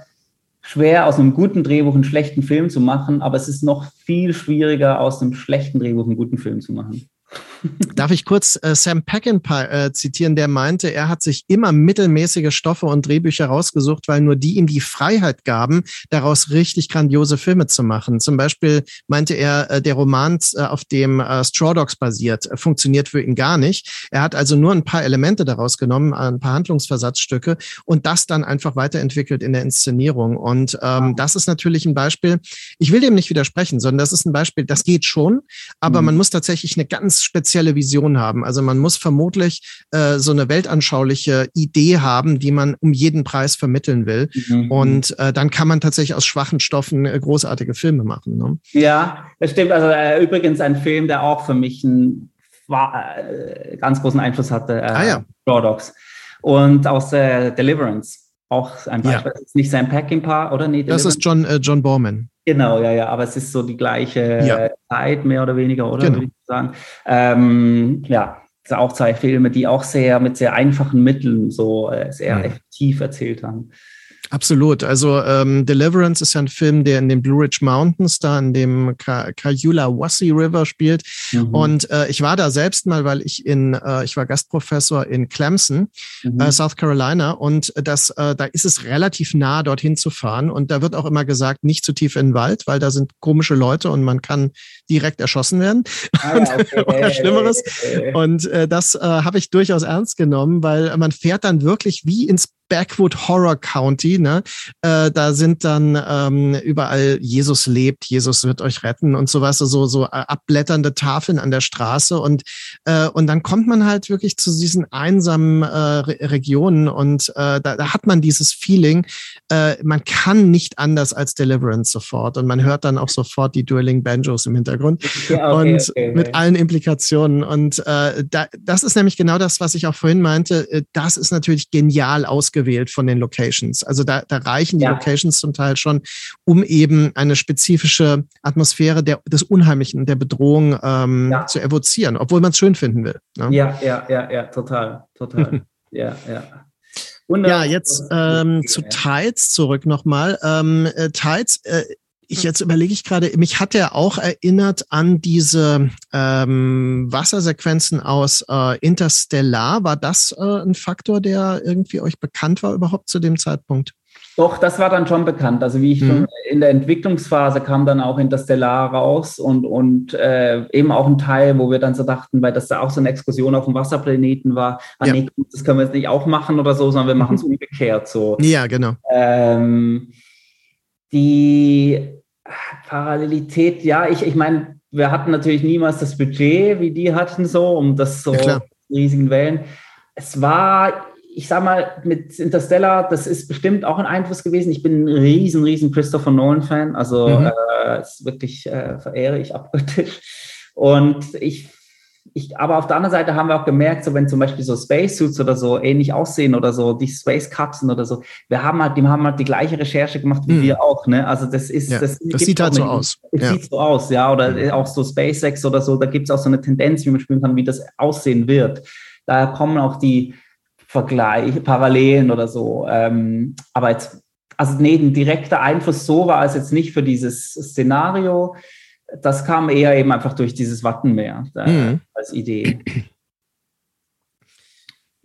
schwer, aus einem guten Drehbuch einen schlechten Film zu machen, aber es ist noch viel schwieriger, aus einem schlechten Drehbuch einen guten Film zu machen. Darf ich kurz äh, Sam Peckinpah äh, zitieren, der meinte, er hat sich immer mittelmäßige Stoffe und Drehbücher rausgesucht, weil nur die ihm die Freiheit gaben, daraus richtig grandiose Filme zu machen. Zum Beispiel meinte er, äh, der Roman, äh, auf dem äh, Straw Dogs basiert, äh, funktioniert für ihn gar nicht. Er hat also nur ein paar Elemente daraus genommen, ein paar Handlungsversatzstücke und das dann einfach weiterentwickelt in der Inszenierung. Und ähm, das ist natürlich ein Beispiel, ich will dem nicht widersprechen, sondern das ist ein Beispiel, das geht schon, aber mhm. man muss tatsächlich eine ganz spezielle Vision haben. Also man muss vermutlich äh, so eine weltanschauliche Idee haben, die man um jeden Preis vermitteln will. Mhm. Und äh, dann kann man tatsächlich aus schwachen Stoffen äh, großartige Filme machen. Ne? Ja, das stimmt. Also äh, übrigens ein Film, der auch für mich einen äh, ganz großen Einfluss hatte. Äh, ah, ja. Raw Dogs. Und aus Deliverance. Auch ein Beispiel. Ja. Nicht sein Packing-Paar, oder? Nee, das ist John, John Borman. Genau, ja, ja, aber es ist so die gleiche ja. Zeit, mehr oder weniger, oder? Genau. Würde ich sagen. Ähm, ja, es sind auch zwei Filme, die auch sehr mit sehr einfachen Mitteln so äh, sehr ja. effektiv erzählt haben. Absolut. Also ähm, Deliverance ist ja ein Film, der in den Blue Ridge Mountains, da in dem Cayula Wassi River spielt. Mhm. Und äh, ich war da selbst mal, weil ich in, äh, ich war Gastprofessor in Clemson, mhm. äh, South Carolina. Und das, äh, da ist es relativ nah, dorthin zu fahren. Und da wird auch immer gesagt, nicht zu tief in den Wald, weil da sind komische Leute und man kann direkt erschossen werden. Ah, okay. oder Schlimmeres. Und äh, das äh, habe ich durchaus ernst genommen, weil man fährt dann wirklich wie ins Backwood Horror County. Ne? Äh, da sind dann ähm, überall Jesus lebt, Jesus wird euch retten und sowas, so so äh, abblätternde Tafeln an der Straße und äh, und dann kommt man halt wirklich zu diesen einsamen äh, Re Regionen und äh, da, da hat man dieses Feeling, äh, man kann nicht anders als Deliverance sofort und man hört dann auch sofort die Dueling Banjos im Hintergrund ja, okay, und okay, mit allen Implikationen und äh, da, das ist nämlich genau das, was ich auch vorhin meinte. Äh, das ist natürlich genial ausgewählt von den Locations. Also da, da reichen die ja. Locations zum Teil schon, um eben eine spezifische Atmosphäre der, des Unheimlichen, der Bedrohung ähm, ja. zu evozieren, obwohl man es schön finden will. Ne? Ja, ja, ja, ja, total, total. ja, ja. Wunderbar. Ja, jetzt ähm, zu Tides zurück nochmal. Ähm, äh, Tides, äh, ich jetzt überlege ich gerade, mich hat er auch erinnert an diese ähm, Wassersequenzen aus äh, Interstellar. War das äh, ein Faktor, der irgendwie euch bekannt war überhaupt zu dem Zeitpunkt? Doch, das war dann schon bekannt. Also wie ich mhm. schon in der Entwicklungsphase kam dann auch Interstellar raus und, und äh, eben auch ein Teil, wo wir dann so dachten, weil das da auch so eine Exkursion auf dem Wasserplaneten war, ah, ja. nee, das können wir jetzt nicht auch machen oder so, sondern wir machen es mhm. umgekehrt so. Ja, genau. Ähm, die Parallelität, ja, ich, ich meine, wir hatten natürlich niemals das Budget, wie die hatten, so, um das so ja, riesigen Wellen. Es war, ich sag mal, mit Interstellar, das ist bestimmt auch ein Einfluss gewesen. Ich bin ein riesen, riesen Christopher Nolan-Fan, also mhm. äh, ist wirklich äh, verehre ich abgöttisch. Und ich ich, aber auf der anderen Seite haben wir auch gemerkt, so wenn zum Beispiel so Spacesuits oder so ähnlich aussehen oder so, die Space-Kapseln oder so, wir haben halt, die haben halt die gleiche Recherche gemacht wie mhm. wir auch, ne? Also das ist, ja, das, das sieht halt so aus. Es ja. sieht so aus, ja, oder mhm. auch so SpaceX oder so, da gibt es auch so eine Tendenz, wie man spüren kann, wie das aussehen wird. Daher kommen auch die Vergleiche, Parallelen oder so. Ähm, aber jetzt also nee, ein direkter Einfluss so war es jetzt nicht für dieses Szenario. Das kam eher eben einfach durch dieses Wattenmeer äh, mhm. als Idee.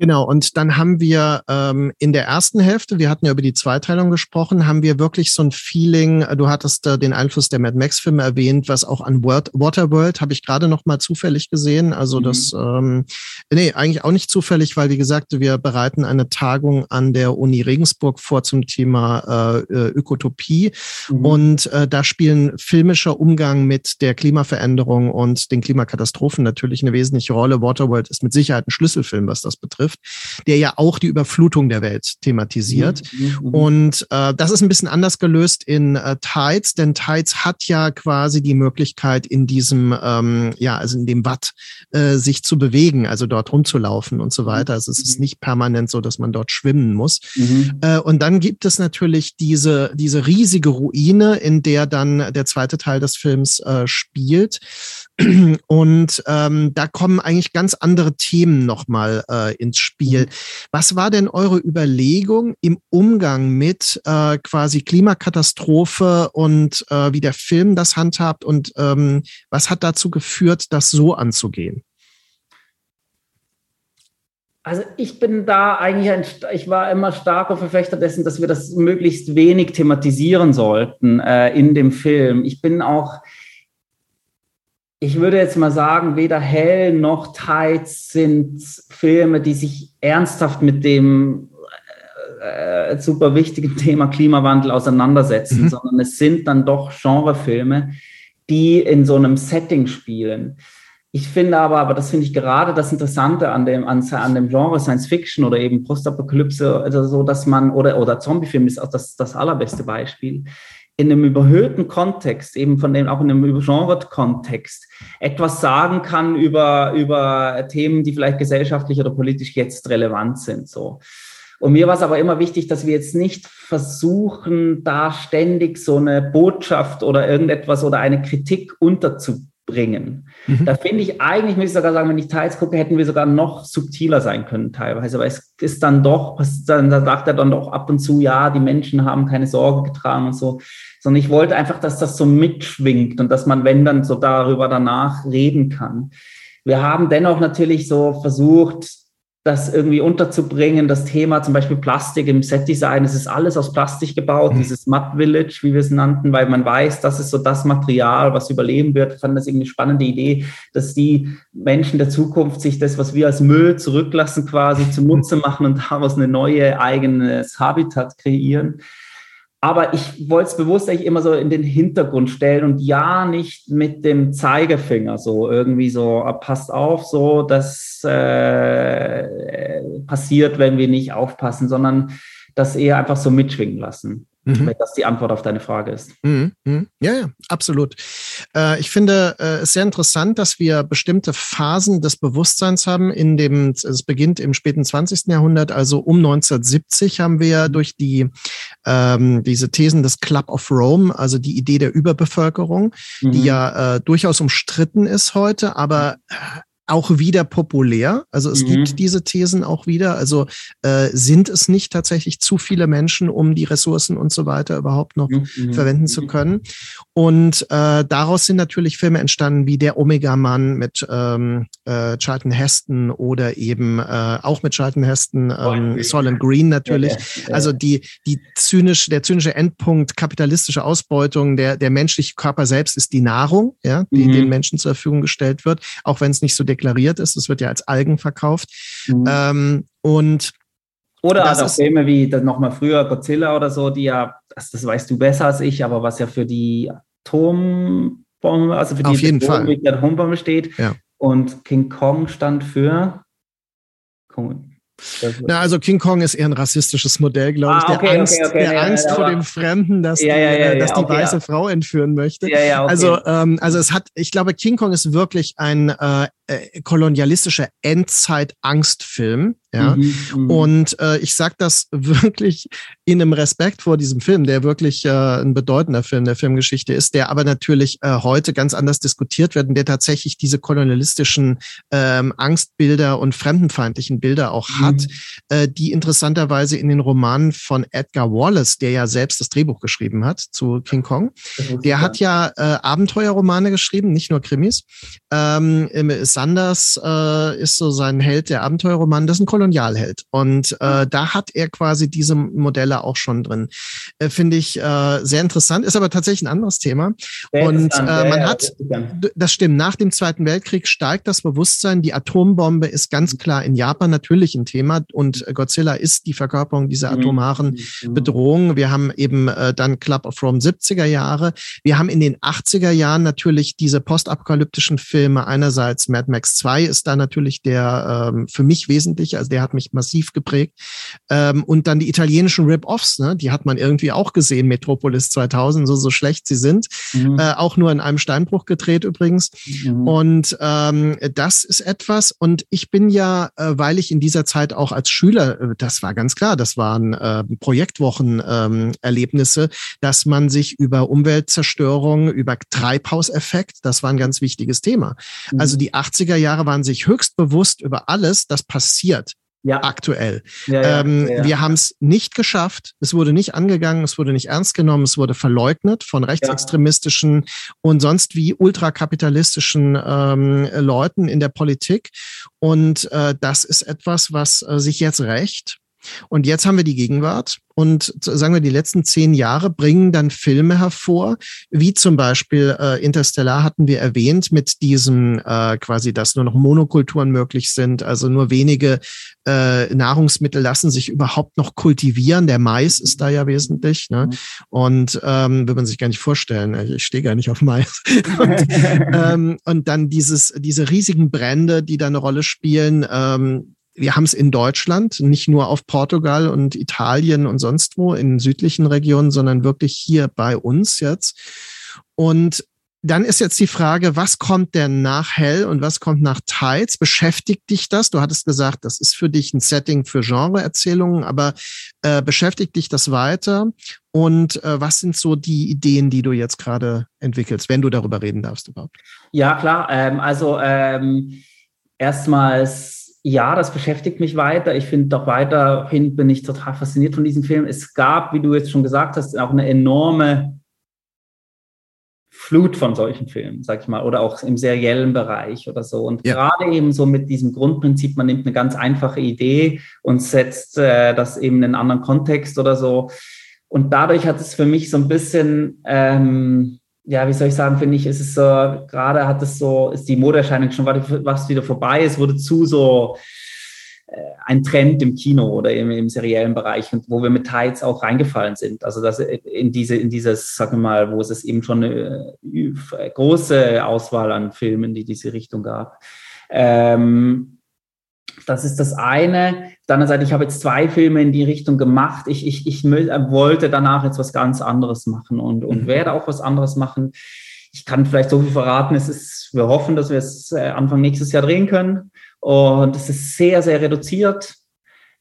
Genau, und dann haben wir ähm, in der ersten Hälfte, wir hatten ja über die Zweiteilung gesprochen, haben wir wirklich so ein Feeling, äh, du hattest äh, den Einfluss der Mad Max-Filme erwähnt, was auch an World, Waterworld habe ich gerade noch mal zufällig gesehen. Also mhm. das, ähm, nee, eigentlich auch nicht zufällig, weil wie gesagt, wir bereiten eine Tagung an der Uni Regensburg vor zum Thema äh, äh Ökotopie. Mhm. Und äh, da spielen filmischer Umgang mit der Klimaveränderung und den Klimakatastrophen natürlich eine wesentliche Rolle. Waterworld ist mit Sicherheit ein Schlüsselfilm, was das betrifft trifft, der ja auch die Überflutung der Welt thematisiert. Mhm, mhm, mhm. Und äh, das ist ein bisschen anders gelöst in äh, Tides, denn Tides hat ja quasi die Möglichkeit, in diesem, ähm, ja, also in dem Watt äh, sich zu bewegen, also dort rumzulaufen und so weiter. Also es ist nicht permanent so, dass man dort schwimmen muss. Mhm. Äh, und dann gibt es natürlich diese, diese riesige Ruine, in der dann der zweite Teil des Films äh, spielt. Und ähm, da kommen eigentlich ganz andere Themen nochmal äh, ins Spiel. Was war denn eure Überlegung im Umgang mit äh, quasi Klimakatastrophe und äh, wie der Film das handhabt und ähm, was hat dazu geführt, das so anzugehen? Also ich bin da eigentlich ein, ich war immer starker Verfechter dessen, dass wir das möglichst wenig thematisieren sollten äh, in dem Film. Ich bin auch, ich würde jetzt mal sagen, weder Hell noch Tides sind Filme, die sich ernsthaft mit dem äh, super wichtigen Thema Klimawandel auseinandersetzen, mhm. sondern es sind dann doch Genrefilme, die in so einem Setting spielen. Ich finde aber, aber das finde ich gerade das Interessante an dem, an, an dem Genre Science Fiction oder eben Postapokalypse, also so, dass man, oder, oder Zombiefilm ist auch das, das allerbeste Beispiel in einem überhöhten Kontext, eben von dem, auch in einem übergenret Kontext, etwas sagen kann über, über Themen, die vielleicht gesellschaftlich oder politisch jetzt relevant sind, so. Und mir war es aber immer wichtig, dass wir jetzt nicht versuchen, da ständig so eine Botschaft oder irgendetwas oder eine Kritik unterzubringen bringen. Mhm. Da finde ich eigentlich, muss ich sogar sagen, wenn ich teils gucke, hätten wir sogar noch subtiler sein können teilweise, weil es ist dann doch, dann, da sagt er dann doch ab und zu, ja, die Menschen haben keine Sorge getragen und so, sondern ich wollte einfach, dass das so mitschwingt und dass man, wenn dann so darüber danach reden kann. Wir haben dennoch natürlich so versucht, das irgendwie unterzubringen, das Thema zum Beispiel Plastik im Setdesign, es ist alles aus Plastik gebaut, mhm. dieses Mud Village, wie wir es nannten, weil man weiß, das ist so das Material, was überleben wird. Ich fand das irgendwie eine spannende Idee, dass die Menschen der Zukunft sich das, was wir als Müll zurücklassen, quasi zunutze machen und daraus eine neue eigenes Habitat kreieren. Aber ich wollte es bewusst eigentlich immer so in den Hintergrund stellen und ja nicht mit dem Zeigefinger so irgendwie so, ah, passt auf, so, das äh, passiert, wenn wir nicht aufpassen, sondern das eher einfach so mitschwingen lassen. Mhm. Wenn das die Antwort auf deine Frage ist. Mhm. Mhm. Ja, ja, absolut. Äh, ich finde äh, es sehr interessant, dass wir bestimmte Phasen des Bewusstseins haben. In dem, es beginnt im späten 20. Jahrhundert, also um 1970 haben wir durch die ähm, diese Thesen des Club of Rome, also die Idee der Überbevölkerung, die mhm. ja äh, durchaus umstritten ist heute, aber auch wieder populär. Also es mhm. gibt diese Thesen auch wieder. Also äh, sind es nicht tatsächlich zu viele Menschen, um die Ressourcen und so weiter überhaupt noch mhm. mhm verwenden zu mhm. können? Und äh, daraus sind natürlich Filme entstanden wie Der Omega-Mann mit ähm, äh, Charlton Heston oder eben äh, auch mit Charlton Heston, ähm, Solent Green natürlich. Ja, ja, ja. Also die, die zynisch, der zynische Endpunkt kapitalistische Ausbeutung, der, der menschliche Körper selbst ist die Nahrung, ja, die mhm. den Menschen zur Verfügung gestellt wird, auch wenn es nicht so deklariert ist. Es wird ja als Algen verkauft. Mhm. Ähm, und oder also Filme wie nochmal früher Godzilla oder so, die ja, das, das, weißt du besser als ich, aber was ja für die Atombombe, also für die Auf jeden Fall. Atombombe steht. Ja. Und King Kong stand für na, also King Kong ist eher ein rassistisches Modell, glaube ich. Ah, okay, der Angst, okay, okay, der ja, Angst ja, vor dem Fremden, dass ja, die, dass die weiße Frau entführen möchte. Also, ähm, also es hat, ich glaube, King Kong ist wirklich ein äh, äh, kolonialistischer Endzeit-Angstfilm. Ja, mhm, mhm, und äh, ich sage das wirklich in einem Respekt vor diesem Film, der wirklich äh, ein bedeutender Film der Filmgeschichte ist, der aber natürlich äh, heute ganz anders diskutiert wird und der tatsächlich diese kolonialistischen ähm, Angstbilder und fremdenfeindlichen Bilder auch mhm. hat, äh, die interessanterweise in den Romanen von Edgar Wallace, der ja selbst das Drehbuch geschrieben hat zu King Kong, der hat ja äh, Abenteuerromane geschrieben, nicht nur Krimis. Ähm, Sanders äh, ist so sein Held der Abenteuerroman, das ist ein Kolonialheld. Und äh, da hat er quasi diese Modelle auch schon drin. Äh, Finde ich äh, sehr interessant, ist aber tatsächlich ein anderes Thema. Sehr und äh, man hat, das stimmt, nach dem Zweiten Weltkrieg steigt das Bewusstsein, die Atombombe ist ganz klar in Japan natürlich ein Thema und Godzilla ist die Verkörperung dieser mhm. atomaren mhm. Bedrohung. Wir haben eben äh, dann Club of Rome 70er Jahre. Wir haben in den 80er Jahren natürlich diese postapokalyptischen Filme. Einerseits Mad Max 2 ist da natürlich der ähm, für mich wesentlich, also der hat mich massiv geprägt. Ähm, und dann die italienischen Rip-Offs, ne? die hat man irgendwie auch gesehen, Metropolis 2000, so, so schlecht sie sind. Mhm. Äh, auch nur in einem Steinbruch gedreht übrigens. Mhm. Und ähm, das ist etwas, und ich bin ja, äh, weil ich in dieser Zeit auch als Schüler, äh, das war ganz klar, das waren äh, Projektwochen-Erlebnisse, ähm, dass man sich über Umweltzerstörung, über Treibhauseffekt, das war ein ganz wichtiges Thema. Mhm. Also die 80er Jahre waren sich höchst bewusst über alles, das passiert ja. aktuell. Ja, ja, ähm, ja, wir haben es nicht geschafft. Es wurde nicht angegangen, es wurde nicht ernst genommen, es wurde verleugnet von rechtsextremistischen und sonst wie ultrakapitalistischen ähm, Leuten in der Politik. Und äh, das ist etwas, was äh, sich jetzt rächt. Und jetzt haben wir die Gegenwart und sagen wir, die letzten zehn Jahre bringen dann Filme hervor, wie zum Beispiel äh, Interstellar hatten wir erwähnt, mit diesem äh, quasi, dass nur noch Monokulturen möglich sind, also nur wenige äh, Nahrungsmittel lassen sich überhaupt noch kultivieren. Der Mais ist da ja wesentlich. Ne? Mhm. Und ähm, will man sich gar nicht vorstellen. Ich stehe gar nicht auf Mais. und, ähm, und dann dieses, diese riesigen Brände, die da eine Rolle spielen. Ähm, wir haben es in Deutschland, nicht nur auf Portugal und Italien und sonst wo in südlichen Regionen, sondern wirklich hier bei uns jetzt. Und dann ist jetzt die Frage, was kommt denn nach Hell und was kommt nach Tides? Beschäftigt dich das? Du hattest gesagt, das ist für dich ein Setting für Genreerzählungen, aber äh, beschäftigt dich das weiter? Und äh, was sind so die Ideen, die du jetzt gerade entwickelst, wenn du darüber reden darfst überhaupt? Ja, klar. Ähm, also ähm, erstmals ja, das beschäftigt mich weiter. Ich finde doch weiterhin bin ich total fasziniert von diesem Film. Es gab, wie du jetzt schon gesagt hast, auch eine enorme Flut von solchen Filmen, sag ich mal, oder auch im seriellen Bereich oder so. Und ja. gerade eben so mit diesem Grundprinzip, man nimmt eine ganz einfache Idee und setzt äh, das eben in einen anderen Kontext oder so. Und dadurch hat es für mich so ein bisschen ähm, ja, wie soll ich sagen, finde ich, ist es so, gerade hat es so, ist die Modeerscheinung schon was wieder vorbei, es wurde zu so äh, ein Trend im Kino oder im, im seriellen Bereich und wo wir mit Tides auch reingefallen sind. Also dass in diese, in dieses, sagen wir mal, wo es eben schon eine äh, große Auswahl an Filmen, die diese Richtung gab. Ähm, das ist das eine. Auf der anderen Seite, ich habe jetzt zwei Filme in die Richtung gemacht. Ich, ich, ich wollte danach jetzt was ganz anderes machen und, und mhm. werde auch was anderes machen. Ich kann vielleicht so viel verraten. Es ist, wir hoffen, dass wir es äh, Anfang nächstes Jahr drehen können. Und es ist sehr, sehr reduziert.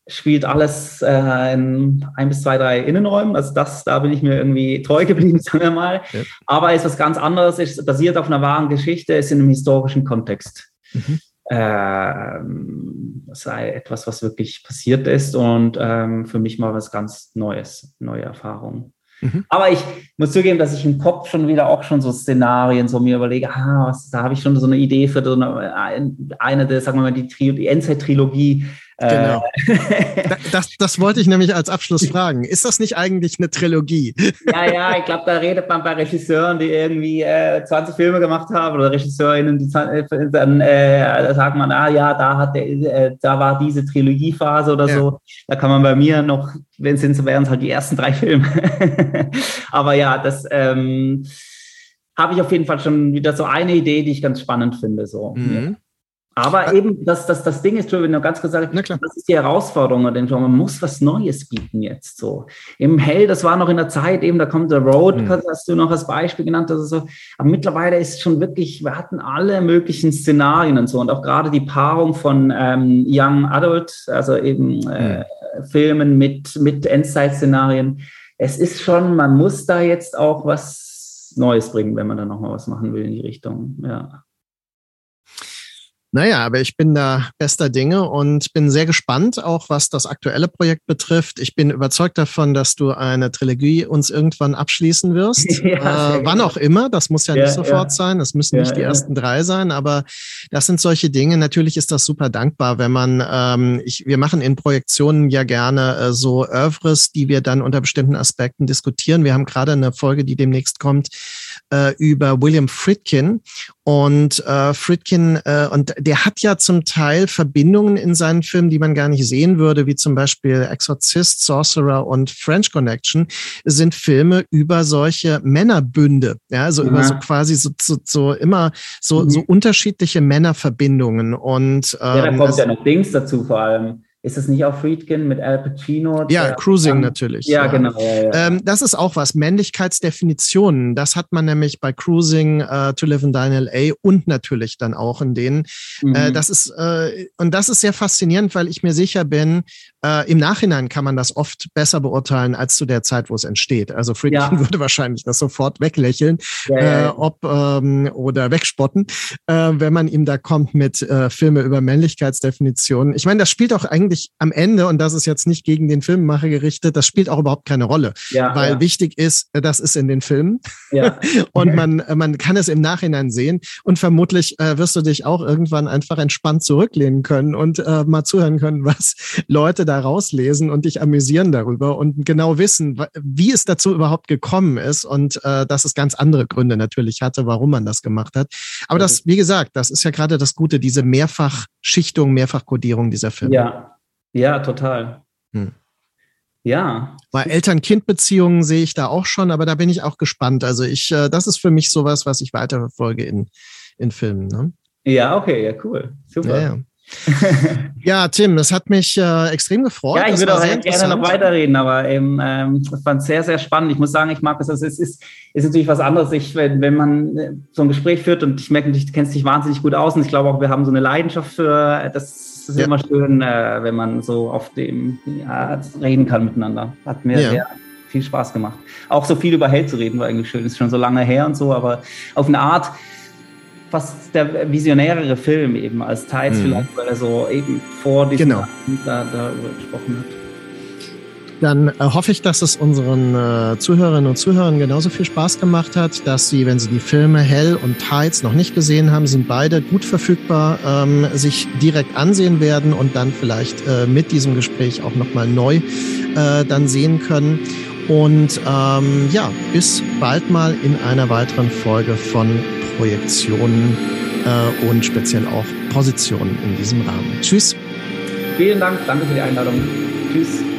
Spielt alles äh, in ein bis zwei, drei Innenräumen. Also das, da bin ich mir irgendwie treu geblieben, sagen wir mal. Ja. Aber ist was ganz anderes, ist basiert auf einer wahren Geschichte, ist in einem historischen Kontext. Mhm äh, sei etwas, was wirklich passiert ist und ähm, für mich mal was ganz Neues, neue Erfahrungen. Mhm. Aber ich muss zugeben, dass ich im Kopf schon wieder auch schon so Szenarien so mir überlege, ah, was, da habe ich schon so eine Idee für so eine, eine der, sagen wir mal, die, die Endzeit-Trilogie Genau. Äh. das, das wollte ich nämlich als Abschluss fragen. Ist das nicht eigentlich eine Trilogie? Ja, ja, ich glaube, da redet man bei Regisseuren, die irgendwie äh, 20 Filme gemacht haben oder Regisseurinnen, die äh, dann äh, sagt man, ah ja, da hat der, äh, da war diese Trilogiephase oder ja. so. Da kann man bei mir noch, wenn es sind, wären es halt die ersten drei Filme. Aber ja, das ähm, habe ich auf jeden Fall schon wieder so eine Idee, die ich ganz spannend finde. So. Mhm. Aber eben, das, das, das Ding ist, wenn du ganz gesagt das ist die Herausforderung, man muss was Neues bieten jetzt so. Im Hell, das war noch in der Zeit, eben, da kommt der Road, mhm. hast du noch als Beispiel genannt, also so. Aber mittlerweile ist schon wirklich, wir hatten alle möglichen Szenarien und so und auch gerade die Paarung von ähm, Young Adult, also eben äh, mhm. Filmen mit, mit Endzeit-Szenarien. Es ist schon, man muss da jetzt auch was Neues bringen, wenn man da nochmal was machen will in die Richtung, ja. Naja, aber ich bin da bester Dinge und bin sehr gespannt, auch was das aktuelle Projekt betrifft. Ich bin überzeugt davon, dass du eine Trilogie uns irgendwann abschließen wirst. Ja, äh, wann auch immer, das muss ja, ja nicht sofort ja. sein, das müssen nicht die ersten drei sein, aber das sind solche Dinge. Natürlich ist das super dankbar, wenn man, ähm, ich, wir machen in Projektionen ja gerne äh, so Oeuvres, die wir dann unter bestimmten Aspekten diskutieren. Wir haben gerade eine Folge, die demnächst kommt, äh, über William Friedkin und äh, Friedkin, äh, und der hat ja zum Teil Verbindungen in seinen Filmen, die man gar nicht sehen würde, wie zum Beispiel Exorcist, Sorcerer und French Connection, sind Filme über solche Männerbünde, ja, also ja. über so quasi so, so, so immer so, mhm. so unterschiedliche Männerverbindungen. Und ähm, ja, da kommt ja noch Dings dazu vor allem. Ist es nicht auch Friedkin mit Al Pacino? Ja, Cruising ähm, natürlich. Ja, ja. genau. Ja, ja. Ähm, das ist auch was. Männlichkeitsdefinitionen. Das hat man nämlich bei Cruising, uh, To Live and Die in L.A. und natürlich dann auch in denen. Mhm. Äh, das ist, äh, und das ist sehr faszinierend, weil ich mir sicher bin, äh, im Nachhinein kann man das oft besser beurteilen als zu der Zeit, wo es entsteht. Also Friedkin würde wahrscheinlich das sofort weglächeln, äh, ob ähm, oder wegspotten, äh, wenn man ihm da kommt mit äh, Filme über Männlichkeitsdefinitionen. Ich meine, das spielt auch eigentlich eigentlich am Ende, und das ist jetzt nicht gegen den Filmemacher gerichtet, das spielt auch überhaupt keine Rolle. Ja, weil ja. wichtig ist, das ist in den Filmen. Ja. und man, man kann es im Nachhinein sehen. Und vermutlich äh, wirst du dich auch irgendwann einfach entspannt zurücklehnen können und äh, mal zuhören können, was Leute da rauslesen und dich amüsieren darüber und genau wissen, wie es dazu überhaupt gekommen ist und äh, dass es ganz andere Gründe natürlich hatte, warum man das gemacht hat. Aber das, wie gesagt, das ist ja gerade das Gute, diese Mehrfachschichtung, Mehrfachkodierung dieser Filme. Ja, ja, total. Hm. Ja. Bei Eltern-Kind-Beziehungen sehe ich da auch schon, aber da bin ich auch gespannt. Also ich, äh, das ist für mich sowas, was ich weiterverfolge in, in Filmen. Ne? Ja, okay, ja, cool. Super. Ja, ja. ja, Tim, es hat mich äh, extrem gefreut. Ja, ich würde auch gerne noch weiterreden, aber eben, ähm, ich fand es sehr, sehr spannend. Ich muss sagen, ich mag es. Also es ist, ist natürlich was anderes, ich, wenn, wenn man äh, so ein Gespräch führt und ich merke, du kennst dich wahnsinnig gut aus und ich glaube auch, wir haben so eine Leidenschaft für das. Es ist ja. immer schön, äh, wenn man so auf dem ja, reden kann miteinander. Hat mir ja. sehr viel Spaß gemacht. Auch so viel über Held zu reden war eigentlich schön. Ist schon so lange her und so, aber auf eine Art fast der visionärere Film eben als Teils mhm. vielleicht, weil er so eben vor diesem genau. da, darüber gesprochen hat. Dann äh, hoffe ich, dass es unseren äh, Zuhörerinnen und Zuhörern genauso viel Spaß gemacht hat, dass sie, wenn sie die Filme Hell und Tides noch nicht gesehen haben, sind beide gut verfügbar, ähm, sich direkt ansehen werden und dann vielleicht äh, mit diesem Gespräch auch nochmal neu äh, dann sehen können. Und ähm, ja, bis bald mal in einer weiteren Folge von Projektionen äh, und speziell auch Positionen in diesem Rahmen. Tschüss. Vielen Dank, danke für die Einladung. Tschüss.